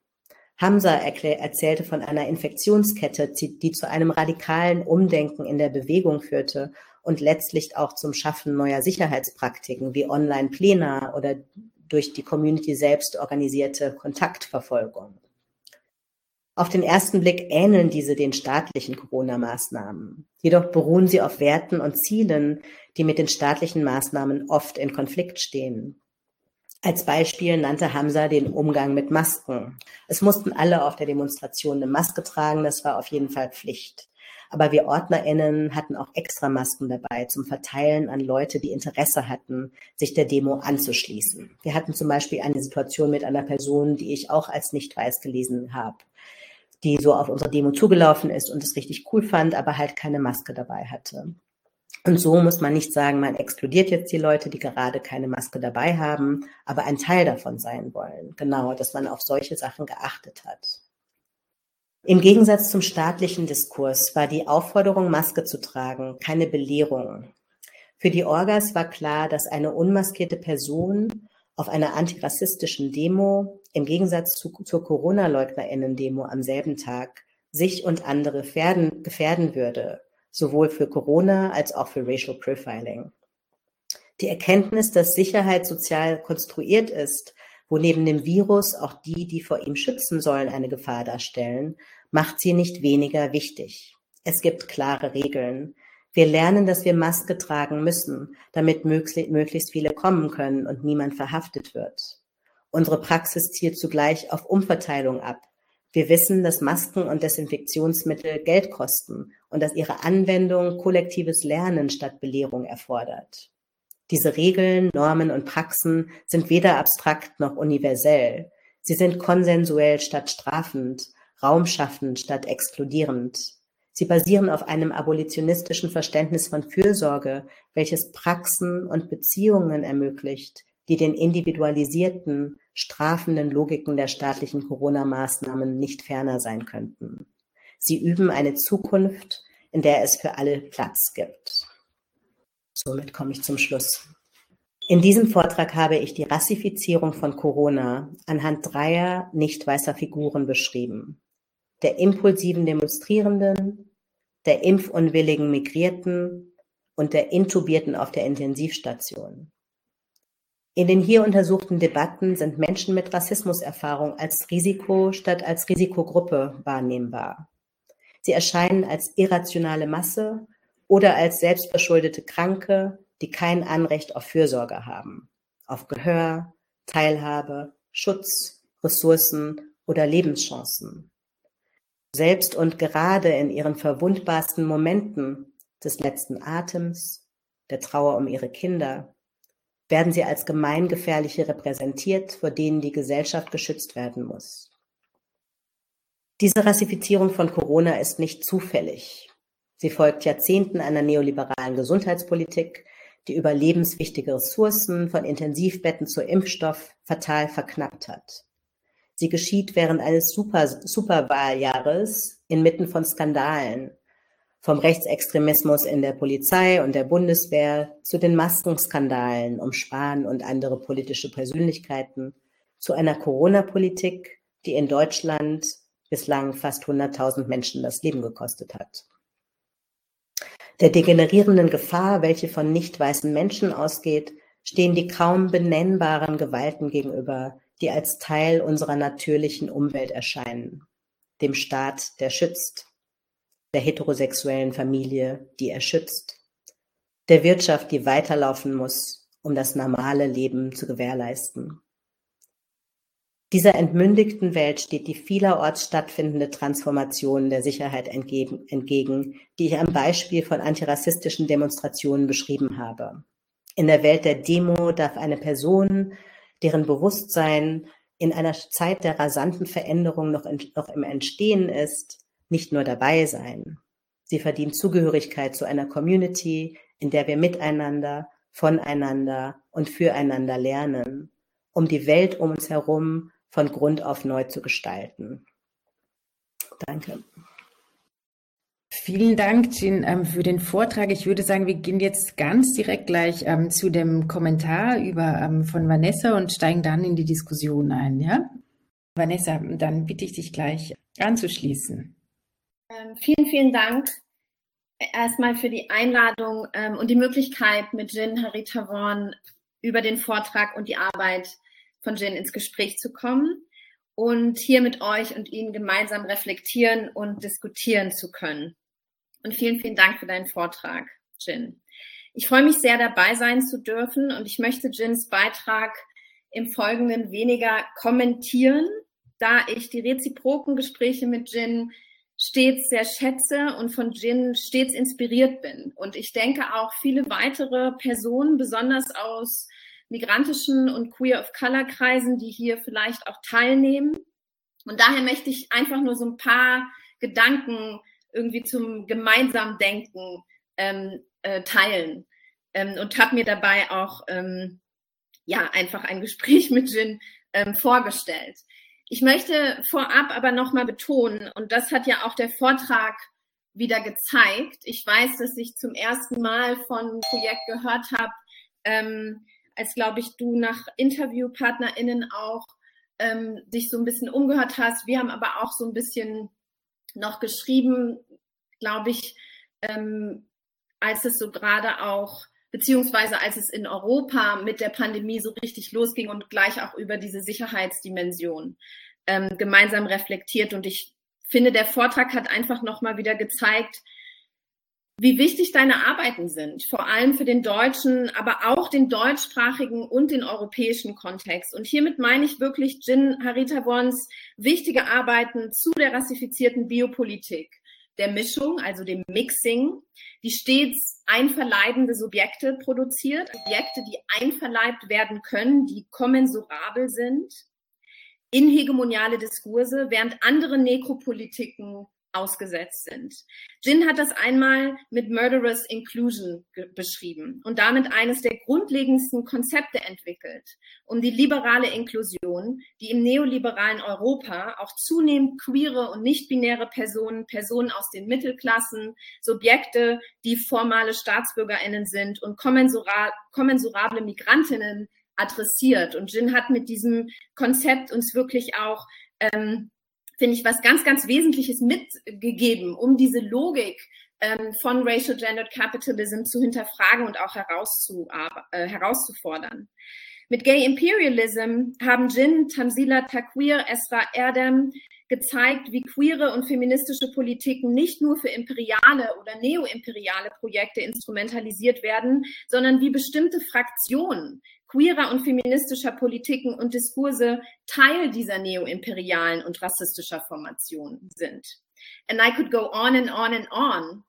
Hamza erzählte von einer Infektionskette, die zu einem radikalen Umdenken in der Bewegung führte und letztlich auch zum Schaffen neuer Sicherheitspraktiken wie Online-Plena oder durch die Community selbst organisierte Kontaktverfolgung. Auf den ersten Blick ähneln diese den staatlichen Corona-Maßnahmen. Jedoch beruhen sie auf Werten und Zielen, die mit den staatlichen Maßnahmen oft in Konflikt stehen. Als Beispiel nannte Hamza den Umgang mit Masken. Es mussten alle auf der Demonstration eine Maske tragen, das war auf jeden Fall Pflicht. Aber wir OrdnerInnen hatten auch extra Masken dabei zum Verteilen an Leute, die Interesse hatten, sich der Demo anzuschließen. Wir hatten zum Beispiel eine Situation mit einer Person, die ich auch als nicht weiß gelesen habe die so auf unsere Demo zugelaufen ist und es richtig cool fand, aber halt keine Maske dabei hatte. Und so muss man nicht sagen, man exkludiert jetzt die Leute, die gerade keine Maske dabei haben, aber ein Teil davon sein wollen. Genau, dass man auf solche Sachen geachtet hat. Im Gegensatz zum staatlichen Diskurs war die Aufforderung, Maske zu tragen, keine Belehrung. Für die Orgas war klar, dass eine unmaskierte Person auf einer antirassistischen Demo im Gegensatz zu, zur Corona-LeugnerInnen-Demo am selben Tag sich und andere gefährden, gefährden würde, sowohl für Corona als auch für Racial Profiling. Die Erkenntnis, dass Sicherheit sozial konstruiert ist, wo neben dem Virus auch die, die vor ihm schützen sollen, eine Gefahr darstellen, macht sie nicht weniger wichtig. Es gibt klare Regeln. Wir lernen, dass wir Maske tragen müssen, damit möglichst viele kommen können und niemand verhaftet wird. Unsere Praxis zielt zugleich auf Umverteilung ab. Wir wissen, dass Masken und Desinfektionsmittel Geld kosten und dass ihre Anwendung kollektives Lernen statt Belehrung erfordert. Diese Regeln, Normen und Praxen sind weder abstrakt noch universell. Sie sind konsensuell statt strafend, raumschaffend statt exkludierend. Sie basieren auf einem abolitionistischen Verständnis von Fürsorge, welches Praxen und Beziehungen ermöglicht, die den individualisierten, strafenden Logiken der staatlichen Corona-Maßnahmen nicht ferner sein könnten. Sie üben eine Zukunft, in der es für alle Platz gibt. Somit komme ich zum Schluss. In diesem Vortrag habe ich die Rassifizierung von Corona anhand dreier nicht weißer Figuren beschrieben. Der impulsiven Demonstrierenden, der impfunwilligen Migrierten und der Intubierten auf der Intensivstation. In den hier untersuchten Debatten sind Menschen mit Rassismuserfahrung als Risiko statt als Risikogruppe wahrnehmbar. Sie erscheinen als irrationale Masse oder als selbstverschuldete Kranke, die kein Anrecht auf Fürsorge haben, auf Gehör, Teilhabe, Schutz, Ressourcen oder Lebenschancen. Selbst und gerade in ihren verwundbarsten Momenten des letzten Atems, der Trauer um ihre Kinder, werden sie als Gemeingefährliche repräsentiert, vor denen die Gesellschaft geschützt werden muss. Diese Rassifizierung von Corona ist nicht zufällig. Sie folgt Jahrzehnten einer neoliberalen Gesundheitspolitik, die überlebenswichtige Ressourcen von Intensivbetten zu Impfstoff fatal verknappt hat. Sie geschieht während eines Super Superwahljahres inmitten von Skandalen, vom Rechtsextremismus in der Polizei und der Bundeswehr zu den Maskenskandalen um Spahn und andere politische Persönlichkeiten, zu einer Corona-Politik, die in Deutschland bislang fast 100.000 Menschen das Leben gekostet hat. Der degenerierenden Gefahr, welche von nicht weißen Menschen ausgeht, stehen die kaum benennbaren Gewalten gegenüber, die als Teil unserer natürlichen Umwelt erscheinen. Dem Staat, der schützt, der heterosexuellen Familie, die er schützt, der Wirtschaft, die weiterlaufen muss, um das normale Leben zu gewährleisten. Dieser entmündigten Welt steht die vielerorts stattfindende Transformation der Sicherheit entgegen, entgegen, die ich am Beispiel von antirassistischen Demonstrationen beschrieben habe. In der Welt der Demo darf eine Person, deren Bewusstsein in einer Zeit der rasanten Veränderung noch, in, noch im Entstehen ist, nicht nur dabei sein. Sie verdient Zugehörigkeit zu einer Community, in der wir miteinander, voneinander und füreinander lernen, um die Welt um uns herum von Grund auf neu zu gestalten. Danke. Vielen Dank, Jean, ähm, für den Vortrag. Ich würde sagen, wir gehen jetzt ganz direkt gleich ähm, zu dem Kommentar über, ähm, von Vanessa und steigen dann in die Diskussion ein. Ja? Vanessa, dann bitte ich dich gleich anzuschließen. Vielen, vielen Dank erstmal für die Einladung und die Möglichkeit, mit Jin Harithavorn über den Vortrag und die Arbeit von Jin ins Gespräch zu kommen und hier mit euch und Ihnen gemeinsam reflektieren und diskutieren zu können. Und vielen, vielen Dank für deinen Vortrag, Jin. Ich freue mich sehr, dabei sein zu dürfen und ich möchte Jins Beitrag im Folgenden weniger kommentieren, da ich die reziproken Gespräche mit Jin stets sehr schätze und von Jin stets inspiriert bin. Und ich denke auch viele weitere Personen, besonders aus migrantischen und Queer of Color Kreisen, die hier vielleicht auch teilnehmen. Und daher möchte ich einfach nur so ein paar Gedanken irgendwie zum gemeinsamen Denken ähm, äh, teilen ähm, und habe mir dabei auch ähm, ja einfach ein Gespräch mit Jin ähm, vorgestellt. Ich möchte vorab aber nochmal betonen, und das hat ja auch der Vortrag wieder gezeigt. Ich weiß, dass ich zum ersten Mal von Projekt gehört habe, ähm, als glaube ich du nach InterviewpartnerInnen auch ähm, dich so ein bisschen umgehört hast. Wir haben aber auch so ein bisschen noch geschrieben, glaube ich, ähm, als es so gerade auch beziehungsweise als es in Europa mit der Pandemie so richtig losging und gleich auch über diese Sicherheitsdimension ähm, gemeinsam reflektiert. Und ich finde, der Vortrag hat einfach nochmal wieder gezeigt, wie wichtig deine Arbeiten sind, vor allem für den deutschen, aber auch den deutschsprachigen und den europäischen Kontext. Und hiermit meine ich wirklich Jin Haritavons wichtige Arbeiten zu der rassifizierten Biopolitik der Mischung, also dem Mixing, die stets einverleibende Subjekte produziert, Subjekte, die einverleibt werden können, die kommensurabel sind, inhegemoniale Diskurse, während andere Nekropolitiken ausgesetzt sind. Jin hat das einmal mit Murderous Inclusion beschrieben und damit eines der grundlegendsten Konzepte entwickelt, um die liberale Inklusion, die im neoliberalen Europa auch zunehmend queere und nicht-binäre Personen, Personen aus den Mittelklassen, Subjekte, die formale Staatsbürgerinnen sind und kommensurable Migrantinnen adressiert. Und Jin hat mit diesem Konzept uns wirklich auch ähm, finde ich, was ganz, ganz Wesentliches mitgegeben, um diese Logik ähm, von Racial Gendered Capitalism zu hinterfragen und auch herauszu, äh, herauszufordern. Mit Gay Imperialism haben Jin, Tamsila Takwir, Esra Erdem gezeigt, wie queere und feministische Politiken nicht nur für imperiale oder neoimperiale Projekte instrumentalisiert werden, sondern wie bestimmte Fraktionen queerer und feministischer Politiken und Diskurse Teil dieser neoimperialen und rassistischer Formation sind. And I could go on and on and on.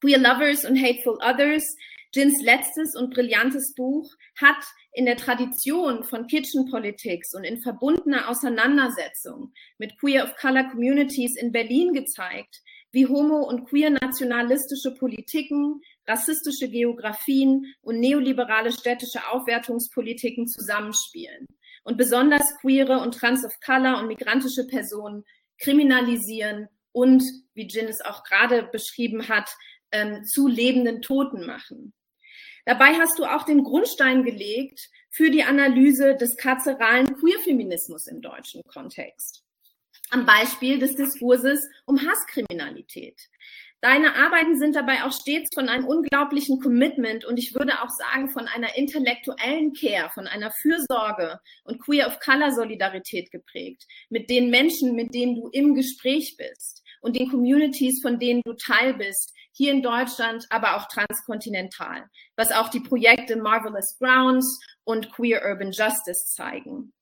Queer Lovers und Hateful Others, Jins letztes und brillantes Buch, hat in der Tradition von Kitchen Politics und in verbundener Auseinandersetzung mit Queer of Color Communities in Berlin gezeigt, wie homo- und queer-nationalistische Politiken, rassistische Geografien und neoliberale städtische Aufwertungspolitiken zusammenspielen und besonders queere und trans of color und migrantische Personen kriminalisieren und, wie Jin es auch gerade beschrieben hat, ähm, zu lebenden Toten machen. Dabei hast du auch den Grundstein gelegt für die Analyse des karzeralen Queerfeminismus im deutschen Kontext am Beispiel des Diskurses um Hasskriminalität. Deine Arbeiten sind dabei auch stets von einem unglaublichen Commitment. Und ich würde auch sagen von einer intellektuellen Care, von einer Fürsorge und Queer of Color Solidarität geprägt, mit den Menschen, mit denen du im Gespräch bist. Und den Communities, von denen du Teil bist, hier in Deutschland, aber auch transkontinental, was auch die Projekte Marvelous Grounds und Queer Urban Justice zeigen.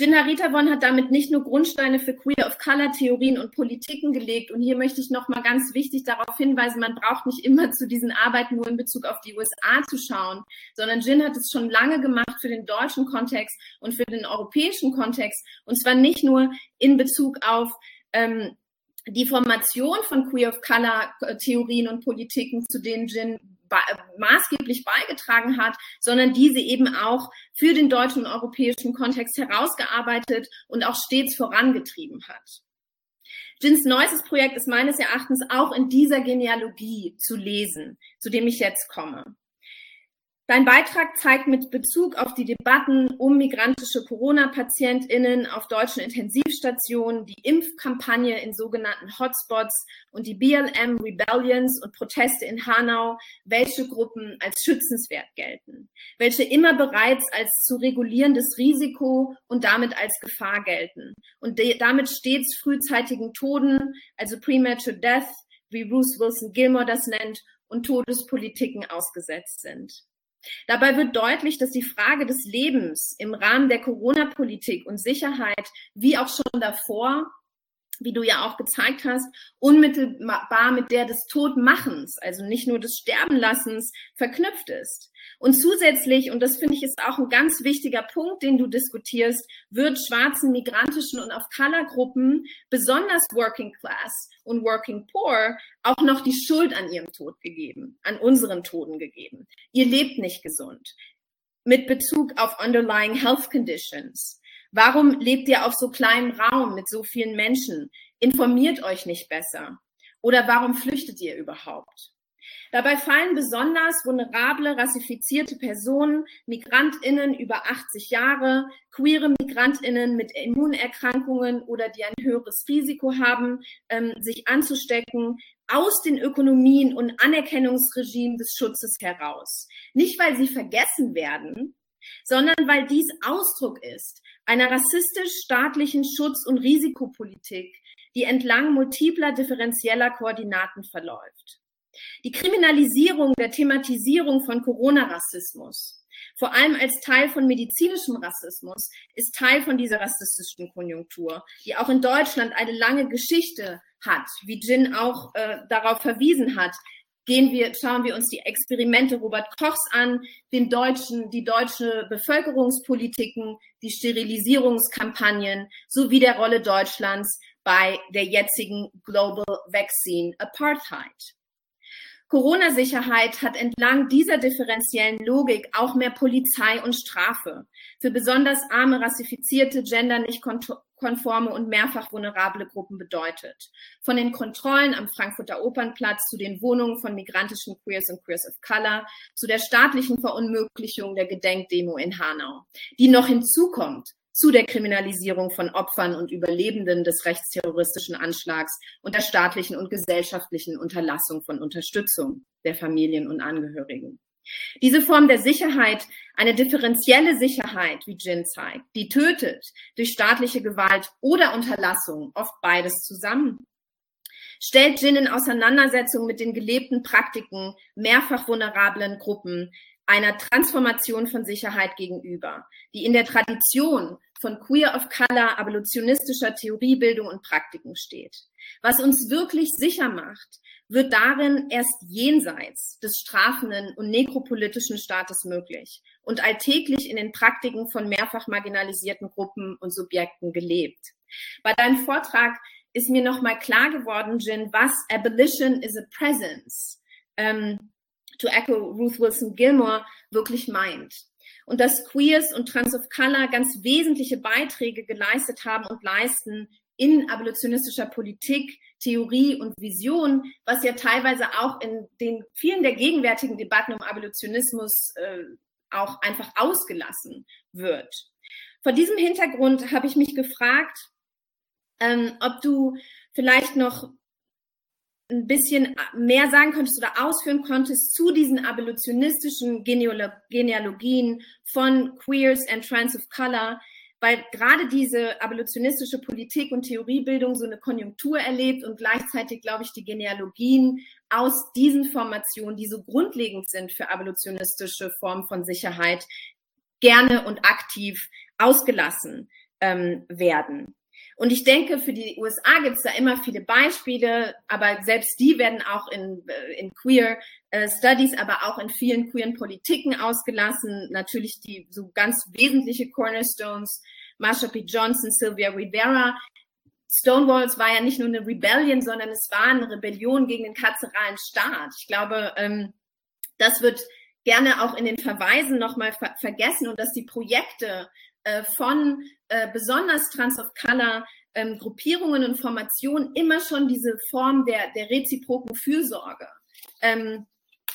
Jin Haritavon hat damit nicht nur Grundsteine für Queer of Color Theorien und Politiken gelegt. Und hier möchte ich nochmal ganz wichtig darauf hinweisen, man braucht nicht immer zu diesen Arbeiten nur in Bezug auf die USA zu schauen, sondern Jin hat es schon lange gemacht für den deutschen Kontext und für den europäischen Kontext. Und zwar nicht nur in Bezug auf ähm, die Formation von Queer of Color Theorien und Politiken, zu denen Jin maßgeblich beigetragen hat, sondern diese eben auch für den deutschen und europäischen Kontext herausgearbeitet und auch stets vorangetrieben hat. Jins neuestes Projekt ist meines Erachtens auch in dieser Genealogie zu lesen, zu dem ich jetzt komme. Dein Beitrag zeigt mit Bezug auf die Debatten um migrantische Corona-PatientInnen auf deutschen Intensivstationen, die Impfkampagne in sogenannten Hotspots und die BLM-Rebellions und Proteste in Hanau, welche Gruppen als schützenswert gelten, welche immer bereits als zu regulierendes Risiko und damit als Gefahr gelten und damit stets frühzeitigen Toden, also Premature Death, wie Bruce Wilson Gilmore das nennt, und Todespolitiken ausgesetzt sind. Dabei wird deutlich, dass die Frage des Lebens im Rahmen der Corona-Politik und Sicherheit, wie auch schon davor, wie du ja auch gezeigt hast, unmittelbar mit der des Todmachens, also nicht nur des Sterbenlassens, verknüpft ist. Und zusätzlich, und das finde ich ist auch ein ganz wichtiger Punkt, den du diskutierst, wird schwarzen, migrantischen und auf Color-Gruppen, besonders Working Class und Working Poor, auch noch die Schuld an ihrem Tod gegeben, an unseren Toten gegeben. Ihr lebt nicht gesund. Mit Bezug auf underlying health conditions Warum lebt ihr auf so kleinem Raum mit so vielen Menschen? Informiert euch nicht besser. Oder warum flüchtet ihr überhaupt? Dabei fallen besonders vulnerable, rassifizierte Personen, Migrantinnen über 80 Jahre, queere Migrantinnen mit Immunerkrankungen oder die ein höheres Risiko haben, ähm, sich anzustecken, aus den Ökonomien und Anerkennungsregimen des Schutzes heraus. Nicht, weil sie vergessen werden, sondern weil dies Ausdruck ist einer rassistisch-staatlichen Schutz- und Risikopolitik, die entlang multipler differenzieller Koordinaten verläuft. Die Kriminalisierung der Thematisierung von Corona-Rassismus, vor allem als Teil von medizinischem Rassismus, ist Teil von dieser rassistischen Konjunktur, die auch in Deutschland eine lange Geschichte hat, wie Jin auch äh, darauf verwiesen hat, gehen wir, schauen wir uns die Experimente Robert Kochs an, den deutschen, die deutsche Bevölkerungspolitiken, die Sterilisierungskampagnen sowie der Rolle Deutschlands bei der jetzigen Global Vaccine Apartheid. Corona-Sicherheit hat entlang dieser differenziellen Logik auch mehr Polizei und Strafe für besonders arme, rassifizierte, gender nicht konforme und mehrfach vulnerable Gruppen bedeutet. Von den Kontrollen am Frankfurter Opernplatz zu den Wohnungen von migrantischen Queers und Queers of Color zu der staatlichen Verunmöglichung der Gedenkdemo in Hanau, die noch hinzukommt zu der Kriminalisierung von Opfern und Überlebenden des rechtsterroristischen Anschlags und der staatlichen und gesellschaftlichen Unterlassung von Unterstützung der Familien und Angehörigen. Diese Form der Sicherheit, eine differenzielle Sicherheit, wie Jin zeigt, die tötet durch staatliche Gewalt oder Unterlassung, oft beides zusammen, stellt Jin in Auseinandersetzung mit den gelebten Praktiken mehrfach vulnerablen Gruppen einer Transformation von Sicherheit gegenüber, die in der Tradition von Queer of Color, abolitionistischer Theoriebildung und Praktiken steht. Was uns wirklich sicher macht, wird darin erst jenseits des strafenden und nekropolitischen Staates möglich und alltäglich in den Praktiken von mehrfach marginalisierten Gruppen und Subjekten gelebt. Bei deinem Vortrag ist mir nochmal klar geworden, Jin, was Abolition is a Presence, ähm, to echo Ruth Wilson Gilmore, wirklich meint. Und dass Queers und Trans of Color ganz wesentliche Beiträge geleistet haben und leisten in abolitionistischer Politik, Theorie und Vision, was ja teilweise auch in den vielen der gegenwärtigen Debatten um Abolitionismus äh, auch einfach ausgelassen wird. Vor diesem Hintergrund habe ich mich gefragt, ähm, ob du vielleicht noch ein bisschen mehr sagen könntest oder ausführen konntest zu diesen abolitionistischen Genealogien von Queers and Trans of Color, weil gerade diese abolitionistische Politik und Theoriebildung so eine Konjunktur erlebt und gleichzeitig, glaube ich, die Genealogien aus diesen Formationen, die so grundlegend sind für abolitionistische Formen von Sicherheit, gerne und aktiv ausgelassen ähm, werden. Und ich denke, für die USA gibt es da immer viele Beispiele, aber selbst die werden auch in, äh, in Queer äh, Studies, aber auch in vielen queeren Politiken ausgelassen. Natürlich die so ganz wesentliche Cornerstones, Marsha P. Johnson, Sylvia Rivera. Stonewalls war ja nicht nur eine Rebellion, sondern es war eine Rebellion gegen den karzeralen Staat. Ich glaube, ähm, das wird gerne auch in den Verweisen nochmal ver vergessen und dass die Projekte äh, von äh, besonders Trans of Color ähm, Gruppierungen und Formationen immer schon diese Form der, der reziproken Fürsorge ähm,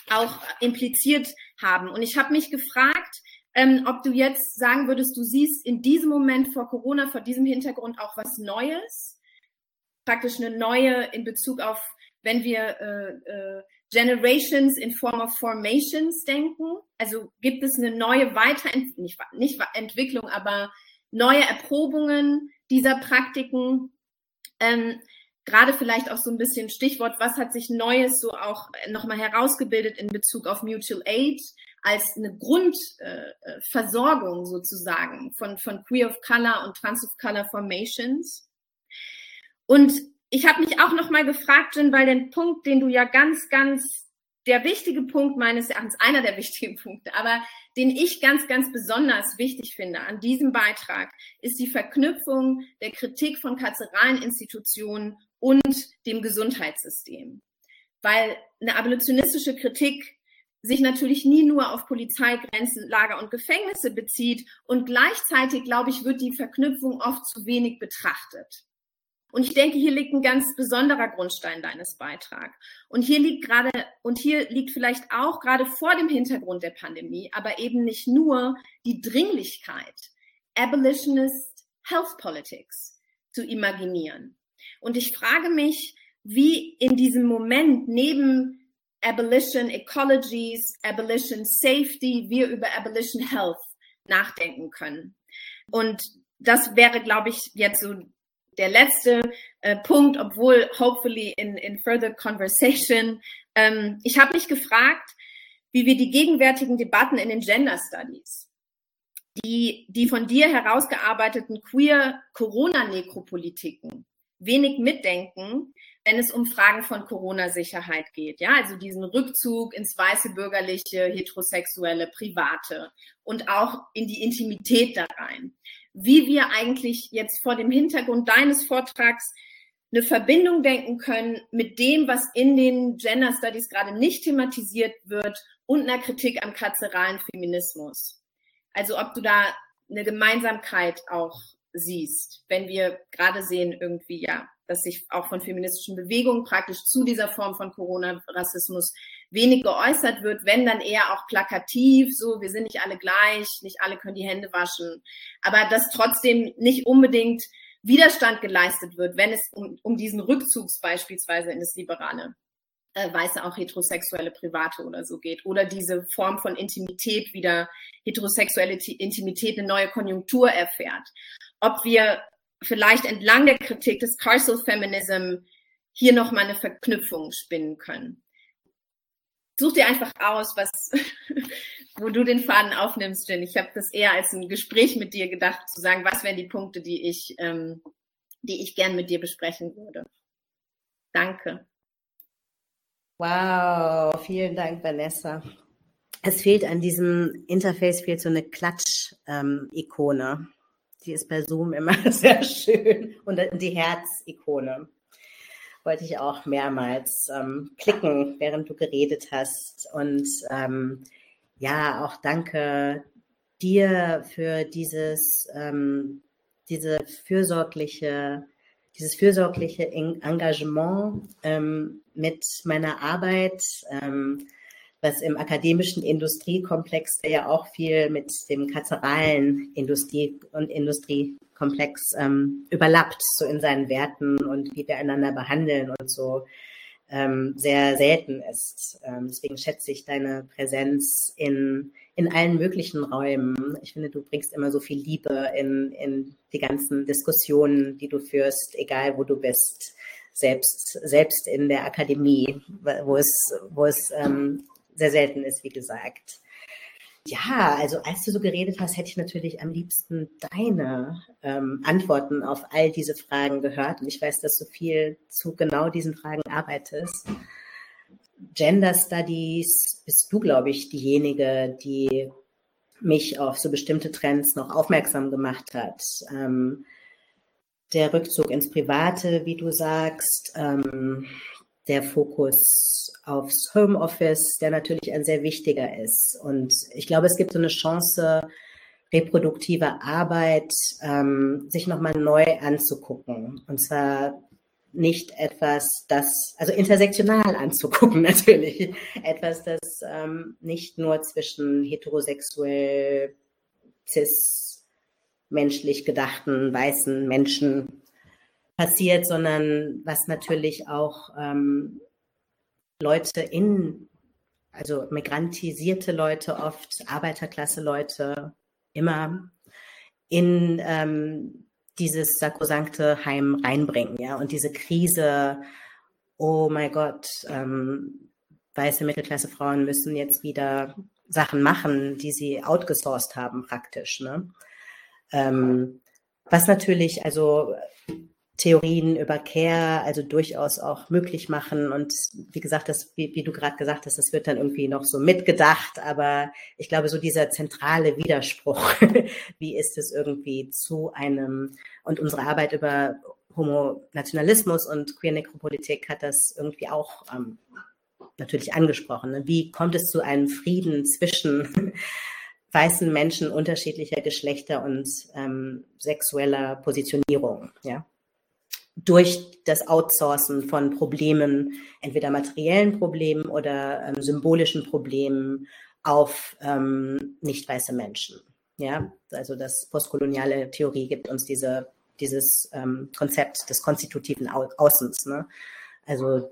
auch impliziert haben. Und ich habe mich gefragt, ähm, ob du jetzt sagen würdest, du siehst in diesem Moment vor Corona, vor diesem Hintergrund auch was Neues, praktisch eine neue in Bezug auf, wenn wir äh, äh, Generations in Form of Formations denken? Also gibt es eine neue Weiterentwicklung, nicht, nicht Entwicklung, aber neue Erprobungen dieser Praktiken? Ähm, Gerade vielleicht auch so ein bisschen Stichwort, was hat sich Neues so auch nochmal herausgebildet in Bezug auf Mutual Aid als eine Grundversorgung äh, sozusagen von, von Queer of Color und Trans of Color Formations? Und ich habe mich auch noch mal gefragt, Jin, weil den Punkt, den du ja ganz, ganz, der wichtige Punkt meines Erachtens, einer der wichtigen Punkte, aber den ich ganz, ganz besonders wichtig finde an diesem Beitrag, ist die Verknüpfung der Kritik von karzeralen Institutionen und dem Gesundheitssystem. Weil eine abolitionistische Kritik sich natürlich nie nur auf Polizeigrenzen, Lager und Gefängnisse bezieht und gleichzeitig, glaube ich, wird die Verknüpfung oft zu wenig betrachtet. Und ich denke, hier liegt ein ganz besonderer Grundstein deines Beitrags. Und hier liegt gerade, und hier liegt vielleicht auch gerade vor dem Hintergrund der Pandemie, aber eben nicht nur die Dringlichkeit, Abolitionist Health Politics zu imaginieren. Und ich frage mich, wie in diesem Moment neben Abolition Ecologies, Abolition Safety, wir über Abolition Health nachdenken können. Und das wäre, glaube ich, jetzt so der letzte äh, Punkt, obwohl hopefully in, in further conversation. Ähm, ich habe mich gefragt, wie wir die gegenwärtigen Debatten in den Gender Studies, die, die von dir herausgearbeiteten queer Corona-Nekropolitiken wenig mitdenken, wenn es um Fragen von Corona-Sicherheit geht. Ja, also diesen Rückzug ins weiße bürgerliche, heterosexuelle, private und auch in die Intimität da rein wie wir eigentlich jetzt vor dem Hintergrund deines Vortrags eine Verbindung denken können mit dem, was in den Gender Studies gerade nicht thematisiert wird und einer Kritik am katzeralen Feminismus. Also ob du da eine Gemeinsamkeit auch siehst, wenn wir gerade sehen irgendwie, ja, dass sich auch von feministischen Bewegungen praktisch zu dieser Form von Corona-Rassismus wenig geäußert wird, wenn dann eher auch plakativ, so, wir sind nicht alle gleich, nicht alle können die Hände waschen, aber dass trotzdem nicht unbedingt Widerstand geleistet wird, wenn es um, um diesen Rückzugs beispielsweise in das Liberale äh, weiße auch heterosexuelle Private oder so geht. Oder diese Form von Intimität wieder, heterosexuelle Intimität eine neue Konjunktur erfährt. Ob wir vielleicht entlang der Kritik des Carceral Feminism hier nochmal eine Verknüpfung spinnen können. Such dir einfach aus, was, wo du den Faden aufnimmst, Jen. Ich habe das eher als ein Gespräch mit dir gedacht, zu sagen, was wären die Punkte, die ich, ähm, die ich gern mit dir besprechen würde. Danke. Wow, vielen Dank, Vanessa. Es fehlt an diesem Interface fehlt so eine Klatsch-Ikone. Ähm, die ist bei Zoom immer sehr schön. Und die Herz-Ikone wollte ich auch mehrmals ähm, klicken, während du geredet hast. Und ähm, ja, auch danke dir für dieses, ähm, diese fürsorgliche dieses fürsorgliche Engagement ähm, mit meiner Arbeit, ähm, was im akademischen Industriekomplex, ja auch viel mit dem katzeralen Industrie- und Industriekomplex ähm, überlappt, so in seinen Werten und wie wir einander behandeln und so ähm, sehr selten ist. Ähm, deswegen schätze ich deine Präsenz in in allen möglichen Räumen. Ich finde, du bringst immer so viel Liebe in, in die ganzen Diskussionen, die du führst, egal wo du bist. Selbst, selbst in der Akademie, wo es, wo es ähm, sehr selten ist, wie gesagt. Ja, also als du so geredet hast, hätte ich natürlich am liebsten deine ähm, Antworten auf all diese Fragen gehört. Und ich weiß, dass du viel zu genau diesen Fragen arbeitest. Gender Studies bist du, glaube ich, diejenige, die mich auf so bestimmte Trends noch aufmerksam gemacht hat. Ähm, der Rückzug ins Private, wie du sagst, ähm, der Fokus aufs Homeoffice, der natürlich ein sehr wichtiger ist. Und ich glaube, es gibt so eine Chance, reproduktive Arbeit ähm, sich nochmal neu anzugucken. Und zwar nicht etwas, das, also intersektional anzugucken natürlich, etwas, das ähm, nicht nur zwischen heterosexuell, cis, menschlich gedachten, weißen Menschen passiert, sondern was natürlich auch ähm, Leute in, also migrantisierte Leute oft, Arbeiterklasse Leute immer in ähm, dieses sakrosankte Heim reinbringen, ja, und diese Krise, oh mein Gott, ähm, weiße Mittelklasse Frauen müssen jetzt wieder Sachen machen, die sie outgesourced haben praktisch, ne? Ähm, was natürlich, also Theorien über Care also durchaus auch möglich machen. Und wie gesagt, das, wie, wie du gerade gesagt hast, das wird dann irgendwie noch so mitgedacht. Aber ich glaube, so dieser zentrale Widerspruch, wie ist es irgendwie zu einem, und unsere Arbeit über Homonationalismus und Queer Nekropolitik hat das irgendwie auch ähm, natürlich angesprochen. Ne? Wie kommt es zu einem Frieden zwischen weißen Menschen unterschiedlicher Geschlechter und ähm, sexueller Positionierung, ja? Durch das Outsourcen von Problemen, entweder materiellen Problemen oder ähm, symbolischen Problemen auf ähm, nicht weiße Menschen. Ja, also das postkoloniale Theorie gibt uns diese, dieses ähm, Konzept des konstitutiven Au Außens. Ne? Also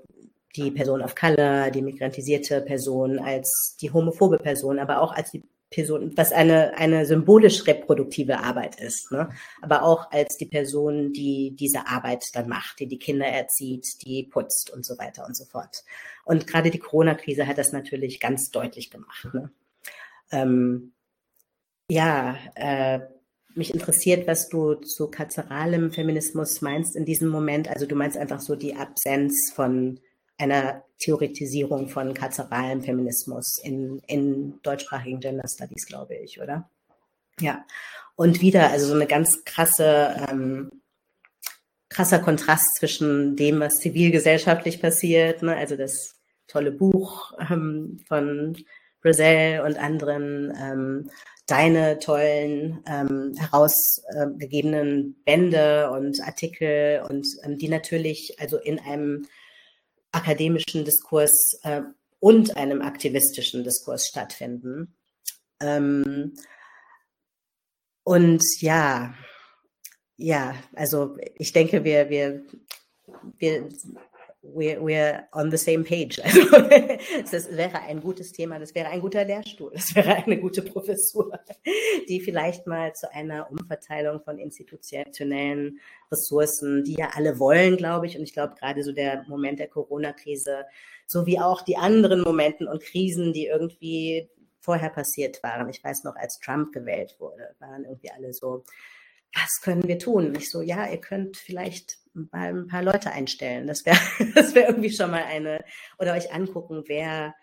die Person of Color, die migrantisierte Person als die homophobe Person, aber auch als die Person, was eine, eine symbolisch reproduktive Arbeit ist, ne? aber auch als die Person, die diese Arbeit dann macht, die die Kinder erzieht, die putzt und so weiter und so fort. Und gerade die Corona-Krise hat das natürlich ganz deutlich gemacht. Ne? Ähm, ja, äh, mich interessiert, was du zu katzeralem Feminismus meinst in diesem Moment. Also du meinst einfach so die Absenz von einer Theoretisierung von katzeralem Feminismus in, in deutschsprachigen Gender Studies, glaube ich, oder? Ja. Und wieder, also so eine ganz krasse, ähm, krasser Kontrast zwischen dem, was zivilgesellschaftlich passiert, ne? also das tolle Buch ähm, von Brazil und anderen, ähm, deine tollen ähm, herausgegebenen Bände und Artikel und ähm, die natürlich also in einem akademischen Diskurs äh, und einem aktivistischen Diskurs stattfinden. Ähm, und ja, ja, also ich denke, wir, wir, wir we're, we're on the same page. Also das wäre ein gutes Thema, das wäre ein guter Lehrstuhl, das wäre eine gute Professur, die vielleicht mal zu einer Umverteilung von institutionellen Ressourcen, die ja alle wollen, glaube ich. Und ich glaube, gerade so der Moment der Corona-Krise, so wie auch die anderen Momenten und Krisen, die irgendwie vorher passiert waren. Ich weiß noch, als Trump gewählt wurde, waren irgendwie alle so, was können wir tun? Ich so, ja, ihr könnt vielleicht mal ein paar Leute einstellen. Das wäre das wäre irgendwie schon mal eine, oder euch angucken, wer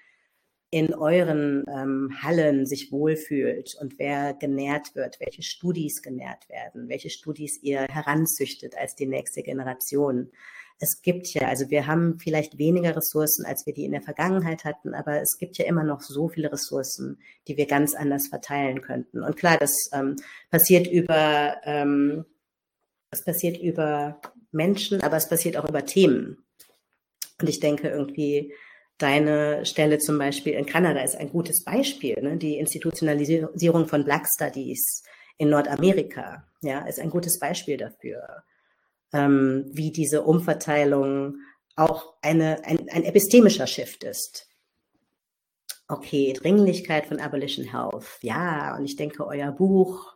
in euren ähm, Hallen sich wohlfühlt und wer genährt wird, welche Studis genährt werden, welche Studis ihr heranzüchtet als die nächste Generation es gibt ja, also wir haben vielleicht weniger Ressourcen, als wir die in der Vergangenheit hatten, aber es gibt ja immer noch so viele Ressourcen, die wir ganz anders verteilen könnten. Und klar, das ähm, passiert über, ähm, es passiert über Menschen, aber es passiert auch über Themen. Und ich denke irgendwie, deine Stelle zum Beispiel in Kanada ist ein gutes Beispiel. Ne? Die Institutionalisierung von Black Studies in Nordamerika, ja, ist ein gutes Beispiel dafür ähm, wie diese Umverteilung auch eine, ein, ein epistemischer Shift ist. Okay, Dringlichkeit von Abolition Health. Ja, und ich denke, euer Buch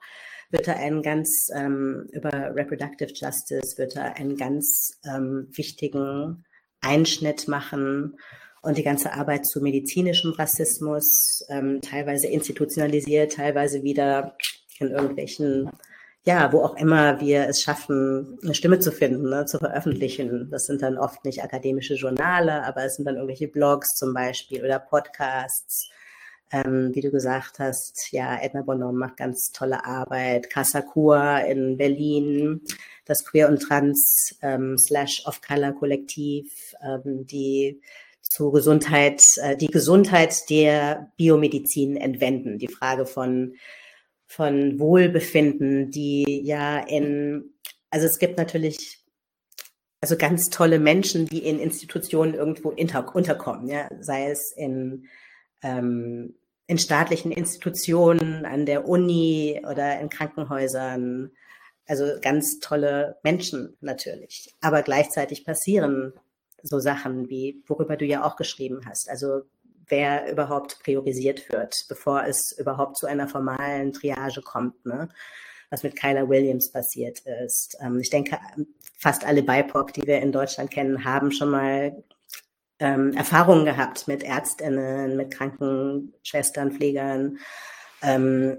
wird da einen ganz, ähm, über Reproductive Justice, wird da einen ganz ähm, wichtigen Einschnitt machen und die ganze Arbeit zu medizinischem Rassismus, ähm, teilweise institutionalisiert, teilweise wieder in irgendwelchen ja, wo auch immer wir es schaffen, eine Stimme zu finden, ne, zu veröffentlichen. Das sind dann oft nicht akademische Journale, aber es sind dann irgendwelche Blogs zum Beispiel oder Podcasts. Ähm, wie du gesagt hast, ja, Edna Bonhomme macht ganz tolle Arbeit. Casa Kur in Berlin, das Queer und Trans ähm, slash of Color Kollektiv, ähm, die zu Gesundheit, äh, die Gesundheit der Biomedizin entwenden. Die Frage von von Wohlbefinden, die ja in, also es gibt natürlich also ganz tolle Menschen, die in Institutionen irgendwo unterkommen, ja, sei es in, ähm, in staatlichen Institutionen, an der Uni oder in Krankenhäusern. Also ganz tolle Menschen natürlich. Aber gleichzeitig passieren so Sachen wie, worüber du ja auch geschrieben hast. Also wer überhaupt priorisiert wird, bevor es überhaupt zu einer formalen Triage kommt, ne? was mit Kyla Williams passiert ist. Ähm, ich denke, fast alle BIPOC, die wir in Deutschland kennen, haben schon mal ähm, Erfahrungen gehabt mit Ärztinnen, mit Krankenschwestern, Pflegern, ähm,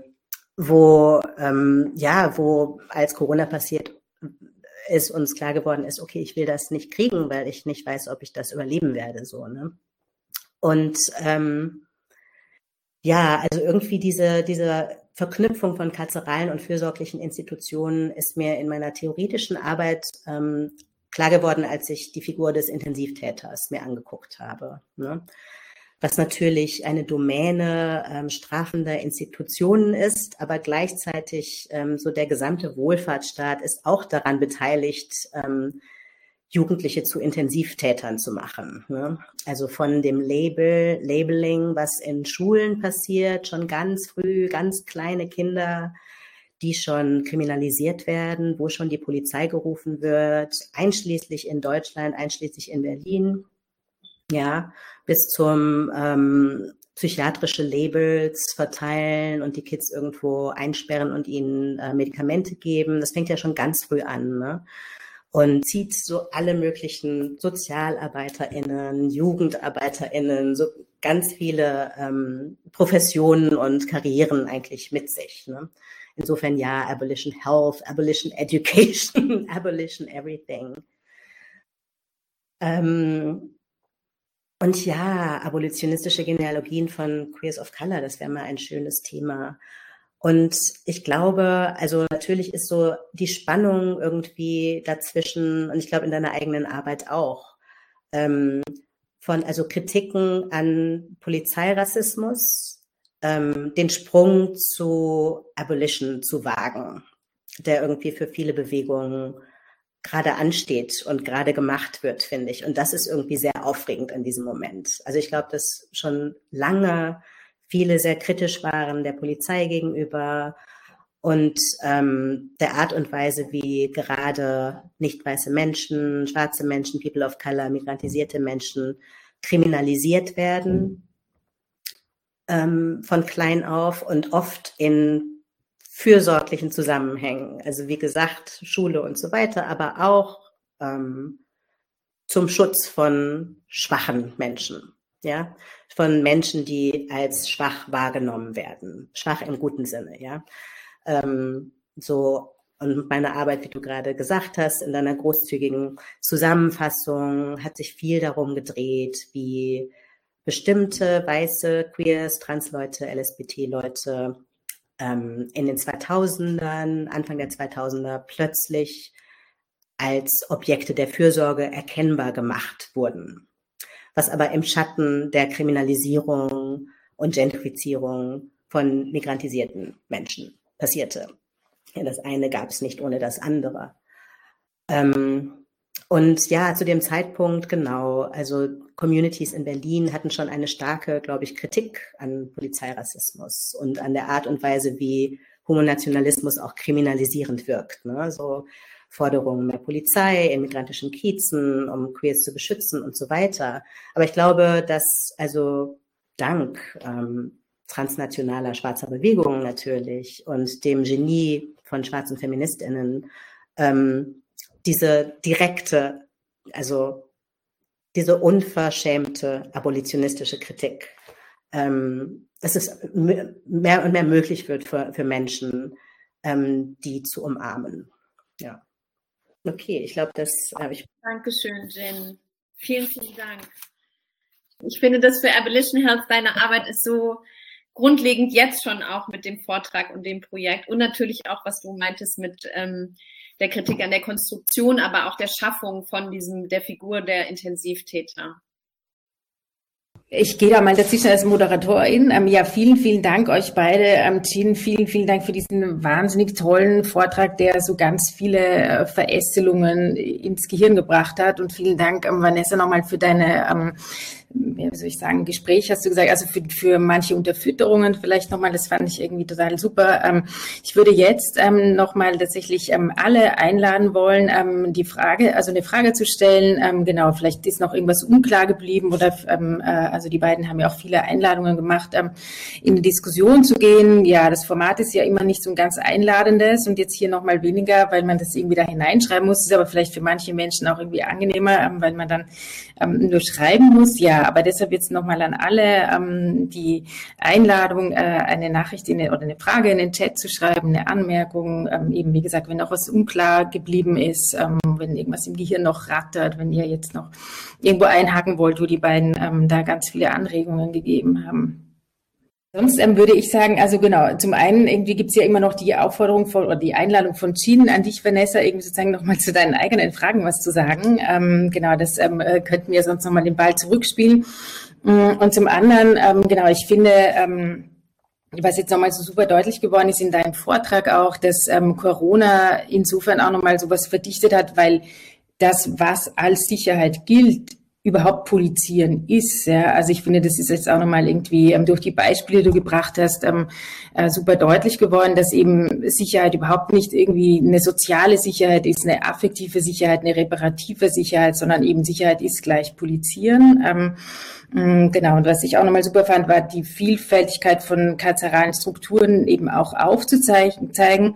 wo, ähm, ja, wo als Corona passiert ist, uns klar geworden ist, okay, ich will das nicht kriegen, weil ich nicht weiß, ob ich das überleben werde, so, ne? Und ähm, ja, also irgendwie diese, diese Verknüpfung von karzeralen und fürsorglichen Institutionen ist mir in meiner theoretischen Arbeit ähm, klar geworden, als ich die Figur des Intensivtäters mir angeguckt habe. Ne? Was natürlich eine Domäne ähm, strafender Institutionen ist, aber gleichzeitig ähm, so der gesamte Wohlfahrtsstaat ist auch daran beteiligt, ähm, Jugendliche zu Intensivtätern zu machen. Ne? Also von dem Label, Labeling, was in Schulen passiert, schon ganz früh, ganz kleine Kinder, die schon kriminalisiert werden, wo schon die Polizei gerufen wird, einschließlich in Deutschland, einschließlich in Berlin, ja, bis zum ähm, psychiatrische Labels verteilen und die Kids irgendwo einsperren und ihnen äh, Medikamente geben. Das fängt ja schon ganz früh an. Ne? Und zieht so alle möglichen SozialarbeiterInnen, JugendarbeiterInnen, so ganz viele ähm, Professionen und Karrieren eigentlich mit sich. Ne? Insofern ja, Abolition Health, Abolition Education, Abolition Everything. Ähm, und ja, abolitionistische Genealogien von Queers of Color, das wäre mal ein schönes Thema. Und ich glaube, also natürlich ist so die Spannung irgendwie dazwischen, und ich glaube in deiner eigenen Arbeit auch, ähm, von also Kritiken an Polizeirassismus, ähm, den Sprung zu Abolition zu wagen, der irgendwie für viele Bewegungen gerade ansteht und gerade gemacht wird, finde ich. Und das ist irgendwie sehr aufregend in diesem Moment. Also ich glaube, dass schon lange viele sehr kritisch waren der Polizei gegenüber und ähm, der Art und Weise, wie gerade nicht weiße Menschen, schwarze Menschen, People of Color, migrantisierte Menschen kriminalisiert werden ähm, von klein auf und oft in fürsorglichen Zusammenhängen. Also wie gesagt, Schule und so weiter, aber auch ähm, zum Schutz von schwachen Menschen ja, von Menschen, die als schwach wahrgenommen werden, schwach im guten Sinne, ja. Ähm, so und meine Arbeit, wie du gerade gesagt hast, in deiner großzügigen Zusammenfassung hat sich viel darum gedreht, wie bestimmte weiße Queers, Transleute, LSBT-Leute ähm, in den 2000ern, Anfang der 2000er plötzlich als Objekte der Fürsorge erkennbar gemacht wurden was aber im Schatten der Kriminalisierung und Gentrifizierung von migrantisierten Menschen passierte. Ja, das eine gab es nicht ohne das andere. Ähm, und ja, zu dem Zeitpunkt, genau, also Communities in Berlin hatten schon eine starke, glaube ich, Kritik an Polizeirassismus und an der Art und Weise, wie Homonationalismus auch kriminalisierend wirkt. Ne? So Forderungen mehr Polizei in migrantischen Kiezen, um Queers zu beschützen und so weiter. Aber ich glaube, dass also dank ähm, transnationaler schwarzer Bewegungen natürlich und dem Genie von schwarzen Feministinnen ähm, diese direkte, also diese unverschämte abolitionistische Kritik, ähm, dass es mehr und mehr möglich wird für, für Menschen, ähm, die zu umarmen. Ja. Okay, ich glaube, das habe ich. Dankeschön, Jen. Vielen, vielen Dank. Ich finde, dass für Abolition Health deine Arbeit ist so grundlegend jetzt schon auch mit dem Vortrag und dem Projekt und natürlich auch, was du meintest mit ähm, der Kritik an der Konstruktion, aber auch der Schaffung von diesem der Figur der Intensivtäter. Ich gehe da mal dazwischen als Moderatorin. Ähm, ja, vielen, vielen Dank euch beide. Ähm, Jean, vielen, vielen Dank für diesen wahnsinnig tollen Vortrag, der so ganz viele äh, Verästelungen ins Gehirn gebracht hat. Und vielen Dank, ähm, Vanessa, nochmal für deine ähm, wie soll ich sagen, Gespräch hast du gesagt, also für, für manche Unterfütterungen vielleicht nochmal, das fand ich irgendwie total super. Ähm, ich würde jetzt ähm, nochmal tatsächlich ähm, alle einladen wollen, ähm, die Frage, also eine Frage zu stellen. Ähm, genau, vielleicht ist noch irgendwas unklar geblieben oder ähm, äh, also die beiden haben ja auch viele Einladungen gemacht, ähm, in die Diskussion zu gehen. Ja, das Format ist ja immer nicht so ein ganz einladendes und jetzt hier nochmal weniger, weil man das irgendwie da hineinschreiben muss. Ist aber vielleicht für manche Menschen auch irgendwie angenehmer, ähm, weil man dann ähm, nur schreiben muss. Ja, aber deshalb jetzt nochmal an alle ähm, die Einladung, äh, eine Nachricht in oder eine Frage in den Chat zu schreiben, eine Anmerkung, ähm, eben wie gesagt, wenn auch was unklar geblieben ist, ähm, wenn irgendwas im Gehirn noch rattert, wenn ihr jetzt noch irgendwo einhaken wollt, wo die beiden ähm, da ganz viele Anregungen gegeben haben. Sonst ähm, würde ich sagen, also genau, zum einen irgendwie gibt's ja immer noch die Aufforderung von oder die Einladung von Jean an dich, Vanessa, irgendwie sozusagen nochmal zu deinen eigenen Fragen was zu sagen. Ähm, genau, das ähm, äh, könnten wir sonst nochmal den Ball zurückspielen. Mm, und zum anderen, ähm, genau, ich finde, ähm, was jetzt nochmal so super deutlich geworden ist in deinem Vortrag auch, dass ähm, Corona insofern auch nochmal sowas verdichtet hat, weil das, was als Sicherheit gilt, überhaupt polizieren ist. Ja. Also ich finde, das ist jetzt auch nochmal irgendwie ähm, durch die Beispiele, die du gebracht hast, ähm, äh, super deutlich geworden, dass eben Sicherheit überhaupt nicht irgendwie eine soziale Sicherheit ist, eine affektive Sicherheit, eine reparative Sicherheit, sondern eben Sicherheit ist gleich polizieren. Ähm, mm, Genau, und was ich auch nochmal super fand, war die Vielfältigkeit von karzeralen Strukturen eben auch aufzuzeigen. Mm,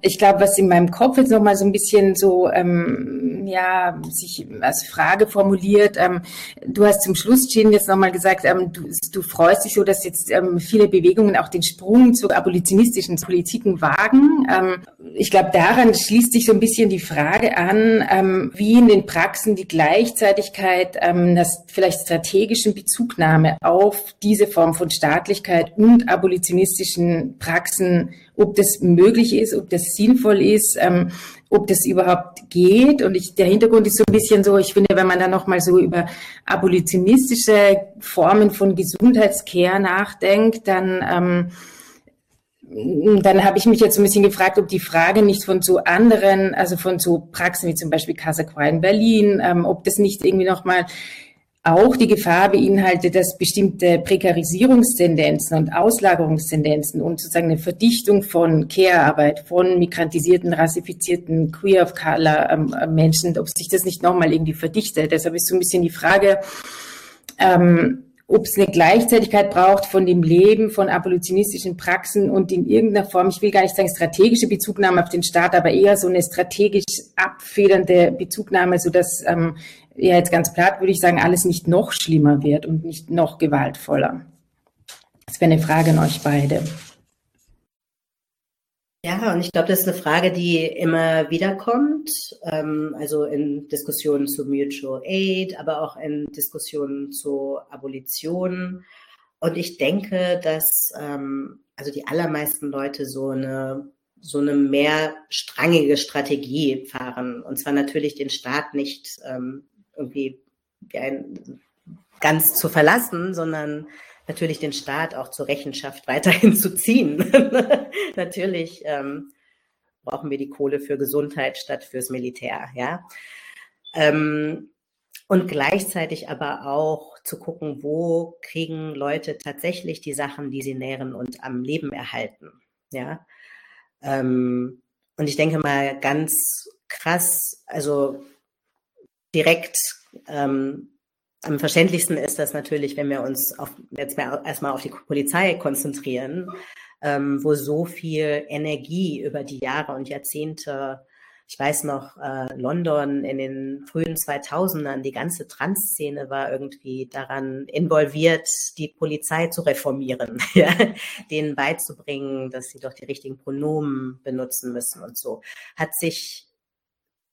ich glaube, was in meinem Kopf jetzt nochmal so ein bisschen so, ähm, ja, sich als Frage formuliert. Ähm, du hast zum Schluss, Jean, jetzt nochmal gesagt, ähm, du, du freust dich so, dass jetzt ähm, viele Bewegungen auch den Sprung zu abolitionistischen Politiken wagen. Ähm, ich glaube, daran schließt sich so ein bisschen die Frage an, ähm, wie in den Praxen die Gleichzeitigkeit, das vielleicht strategischen Bezugnahme auf diese Form von Staatlichkeit und abolitionistischen Praxen ob das möglich ist, ob das sinnvoll ist, ähm, ob das überhaupt geht. Und ich, der Hintergrund ist so ein bisschen so, ich finde, wenn man dann nochmal so über abolitionistische Formen von Gesundheitscare nachdenkt, dann, ähm, dann habe ich mich jetzt ein bisschen gefragt, ob die Frage nicht von so anderen, also von so Praxen wie zum Beispiel Casa Qua in Berlin, ähm, ob das nicht irgendwie nochmal auch die Gefahr beinhaltet, dass bestimmte Prekarisierungstendenzen und Auslagerungstendenzen und sozusagen eine Verdichtung von Care-Arbeit, von migrantisierten, rassifizierten, queer of color ähm, Menschen, ob sich das nicht nochmal irgendwie verdichtet. Deshalb ist so ein bisschen die Frage, ähm, ob es eine Gleichzeitigkeit braucht von dem Leben von abolitionistischen Praxen und in irgendeiner Form, ich will gar nicht sagen strategische Bezugnahme auf den Staat, aber eher so eine strategisch abfedernde Bezugnahme, so dass ähm, ja jetzt ganz platt würde ich sagen, alles nicht noch schlimmer wird und nicht noch gewaltvoller. Das wäre eine Frage an euch beide. Ja, und ich glaube, das ist eine Frage, die immer wieder kommt, ähm, also in Diskussionen zu Mutual Aid, aber auch in Diskussionen zu Abolition. Und ich denke, dass ähm, also die allermeisten Leute so eine so eine mehrstrangige Strategie fahren. Und zwar natürlich den Staat nicht ähm, irgendwie ganz zu verlassen, sondern natürlich den Staat auch zur Rechenschaft weiterhin zu ziehen. natürlich ähm, brauchen wir die Kohle für Gesundheit statt fürs Militär, ja. Ähm, und gleichzeitig aber auch zu gucken, wo kriegen Leute tatsächlich die Sachen, die sie nähren und am Leben erhalten, ja. Ähm, und ich denke mal ganz krass, also direkt ähm, am verständlichsten ist das natürlich, wenn wir uns auf, jetzt mal erstmal auf die Polizei konzentrieren, ähm, wo so viel Energie über die Jahre und Jahrzehnte, ich weiß noch, äh, London in den frühen 2000ern, die ganze Trans-Szene war irgendwie daran involviert, die Polizei zu reformieren, ja? denen beizubringen, dass sie doch die richtigen Pronomen benutzen müssen und so. Hat sich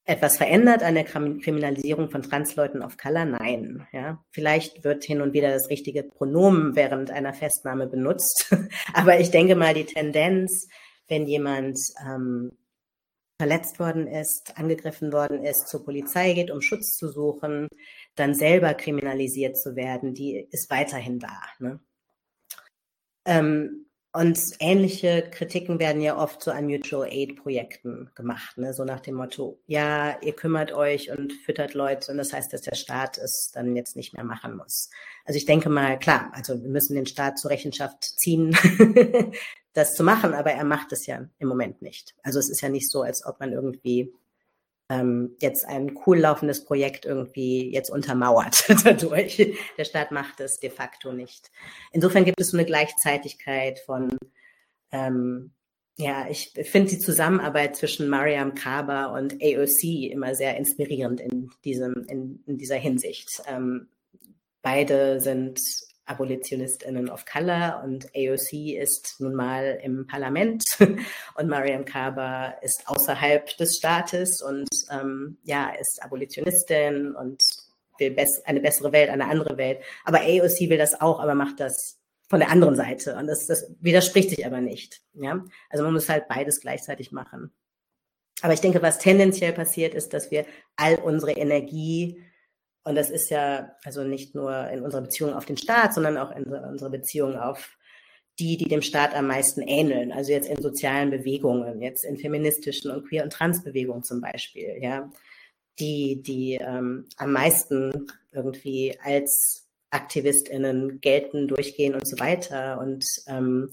etwas verändert an der Kriminalisierung von Transleuten of Color? Nein. Ja, vielleicht wird hin und wieder das richtige Pronomen während einer Festnahme benutzt. Aber ich denke mal, die Tendenz, wenn jemand ähm, verletzt worden ist, angegriffen worden ist, zur Polizei geht, um Schutz zu suchen, dann selber kriminalisiert zu werden, die ist weiterhin da. Ne? Ähm, und ähnliche Kritiken werden ja oft so an Mutual Aid Projekten gemacht, ne? so nach dem Motto, ja, ihr kümmert euch und füttert Leute und das heißt, dass der Staat es dann jetzt nicht mehr machen muss. Also ich denke mal, klar, also wir müssen den Staat zur Rechenschaft ziehen, das zu machen, aber er macht es ja im Moment nicht. Also es ist ja nicht so, als ob man irgendwie ähm, jetzt ein cool laufendes Projekt irgendwie jetzt untermauert dadurch. Der Staat macht es de facto nicht. Insofern gibt es so eine Gleichzeitigkeit von, ähm, ja, ich finde die Zusammenarbeit zwischen Mariam Kaba und AOC immer sehr inspirierend in diesem, in, in dieser Hinsicht. Ähm, beide sind AbolitionistInnen of Color und AOC ist nun mal im Parlament und Mariam Kaba ist außerhalb des Staates und ähm, ja, ist Abolitionistin und will bess eine bessere Welt, eine andere Welt. Aber AOC will das auch, aber macht das von der anderen Seite und das, das widerspricht sich aber nicht. Ja, also man muss halt beides gleichzeitig machen. Aber ich denke, was tendenziell passiert, ist, dass wir all unsere Energie und das ist ja also nicht nur in unserer Beziehung auf den Staat, sondern auch in unserer Beziehung auf die, die dem Staat am meisten ähneln. Also jetzt in sozialen Bewegungen, jetzt in feministischen und queer- und Transbewegungen zum Beispiel, ja, die, die ähm, am meisten irgendwie als AktivistInnen gelten, durchgehen und so weiter und ähm,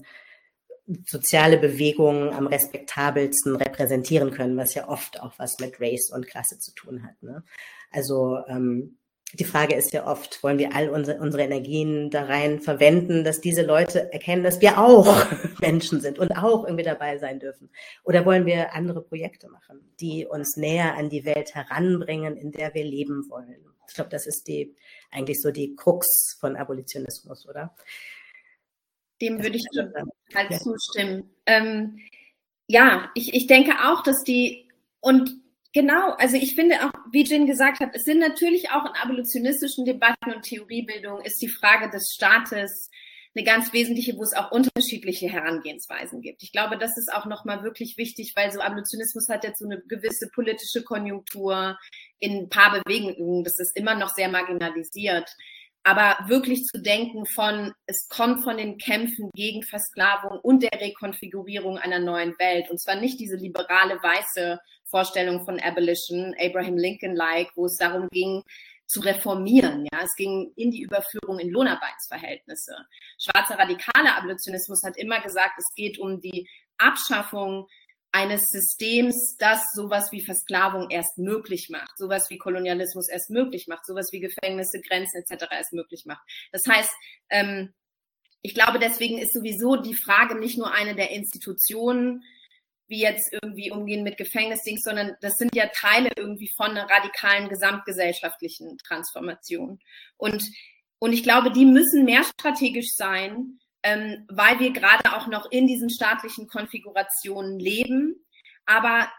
soziale Bewegungen am respektabelsten repräsentieren können, was ja oft auch was mit Race und Klasse zu tun hat. Ne? Also ähm, die Frage ist ja oft, wollen wir all unsere, unsere Energien da rein verwenden, dass diese Leute erkennen, dass wir auch Menschen sind und auch irgendwie dabei sein dürfen? Oder wollen wir andere Projekte machen, die uns näher an die Welt heranbringen, in der wir leben wollen? Ich glaube, das ist die eigentlich so die Krux von Abolitionismus, oder? Dem würde ich halt ja. zustimmen. Ähm, ja, ich, ich denke auch, dass die und Genau, also ich finde auch, wie Jin gesagt hat, es sind natürlich auch in abolitionistischen Debatten und Theoriebildung ist die Frage des Staates eine ganz wesentliche, wo es auch unterschiedliche Herangehensweisen gibt. Ich glaube, das ist auch nochmal wirklich wichtig, weil so Abolitionismus hat jetzt so eine gewisse politische Konjunktur in ein paar Bewegungen. Das ist immer noch sehr marginalisiert. Aber wirklich zu denken von, es kommt von den Kämpfen gegen Versklavung und der Rekonfigurierung einer neuen Welt. Und zwar nicht diese liberale weiße Vorstellung von Abolition, Abraham Lincoln-like, wo es darum ging, zu reformieren. Ja, es ging in die Überführung in Lohnarbeitsverhältnisse. Schwarzer radikaler Abolitionismus hat immer gesagt, es geht um die Abschaffung eines Systems, das sowas wie Versklavung erst möglich macht, sowas wie Kolonialismus erst möglich macht, sowas wie Gefängnisse, Grenzen etc. erst möglich macht. Das heißt, ähm, ich glaube, deswegen ist sowieso die Frage nicht nur eine der Institutionen, wie jetzt irgendwie umgehen mit Gefängnisdings, sondern das sind ja Teile irgendwie von einer radikalen gesamtgesellschaftlichen Transformation. Und, und ich glaube, die müssen mehr strategisch sein, ähm, weil wir gerade auch noch in diesen staatlichen Konfigurationen leben. Aber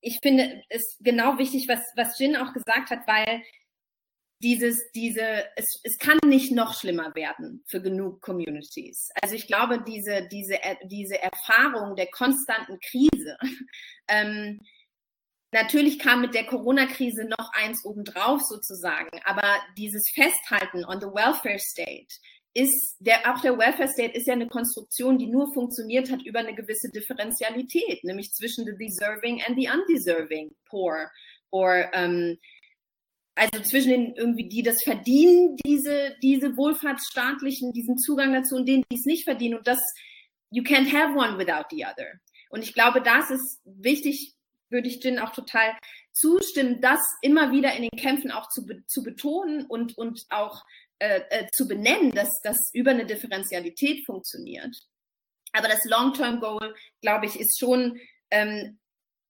ich finde es genau wichtig, was, was Jin auch gesagt hat, weil dieses, diese, es, es kann nicht noch schlimmer werden für genug Communities. Also ich glaube, diese, diese, diese Erfahrung der konstanten Krise, ähm, natürlich kam mit der Corona-Krise noch eins obendrauf sozusagen, aber dieses Festhalten on the welfare state ist, der, auch der Welfare State ist ja eine Konstruktion, die nur funktioniert hat über eine gewisse Differentialität, nämlich zwischen the deserving and the undeserving poor or ähm, also zwischen den irgendwie, die das verdienen, diese, diese wohlfahrtsstaatlichen, diesen Zugang dazu und denen, die es nicht verdienen. Und das, you can't have one without the other. Und ich glaube, das ist wichtig, würde ich Jin auch total zustimmen, das immer wieder in den Kämpfen auch zu, zu betonen und, und auch äh, äh, zu benennen, dass das über eine Differentialität funktioniert. Aber das Long-Term-Goal, glaube ich, ist schon ähm,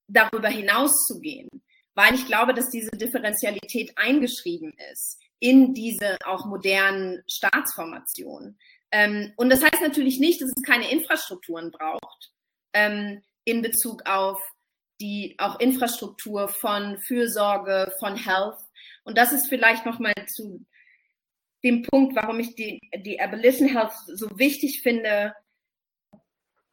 darüber hinaus zu gehen weil ich glaube, dass diese Differentialität eingeschrieben ist in diese auch modernen Staatsformationen. Ähm, und das heißt natürlich nicht, dass es keine Infrastrukturen braucht ähm, in Bezug auf die auch Infrastruktur von Fürsorge, von Health. Und das ist vielleicht nochmal zu dem Punkt, warum ich die, die Abolition Health so wichtig finde,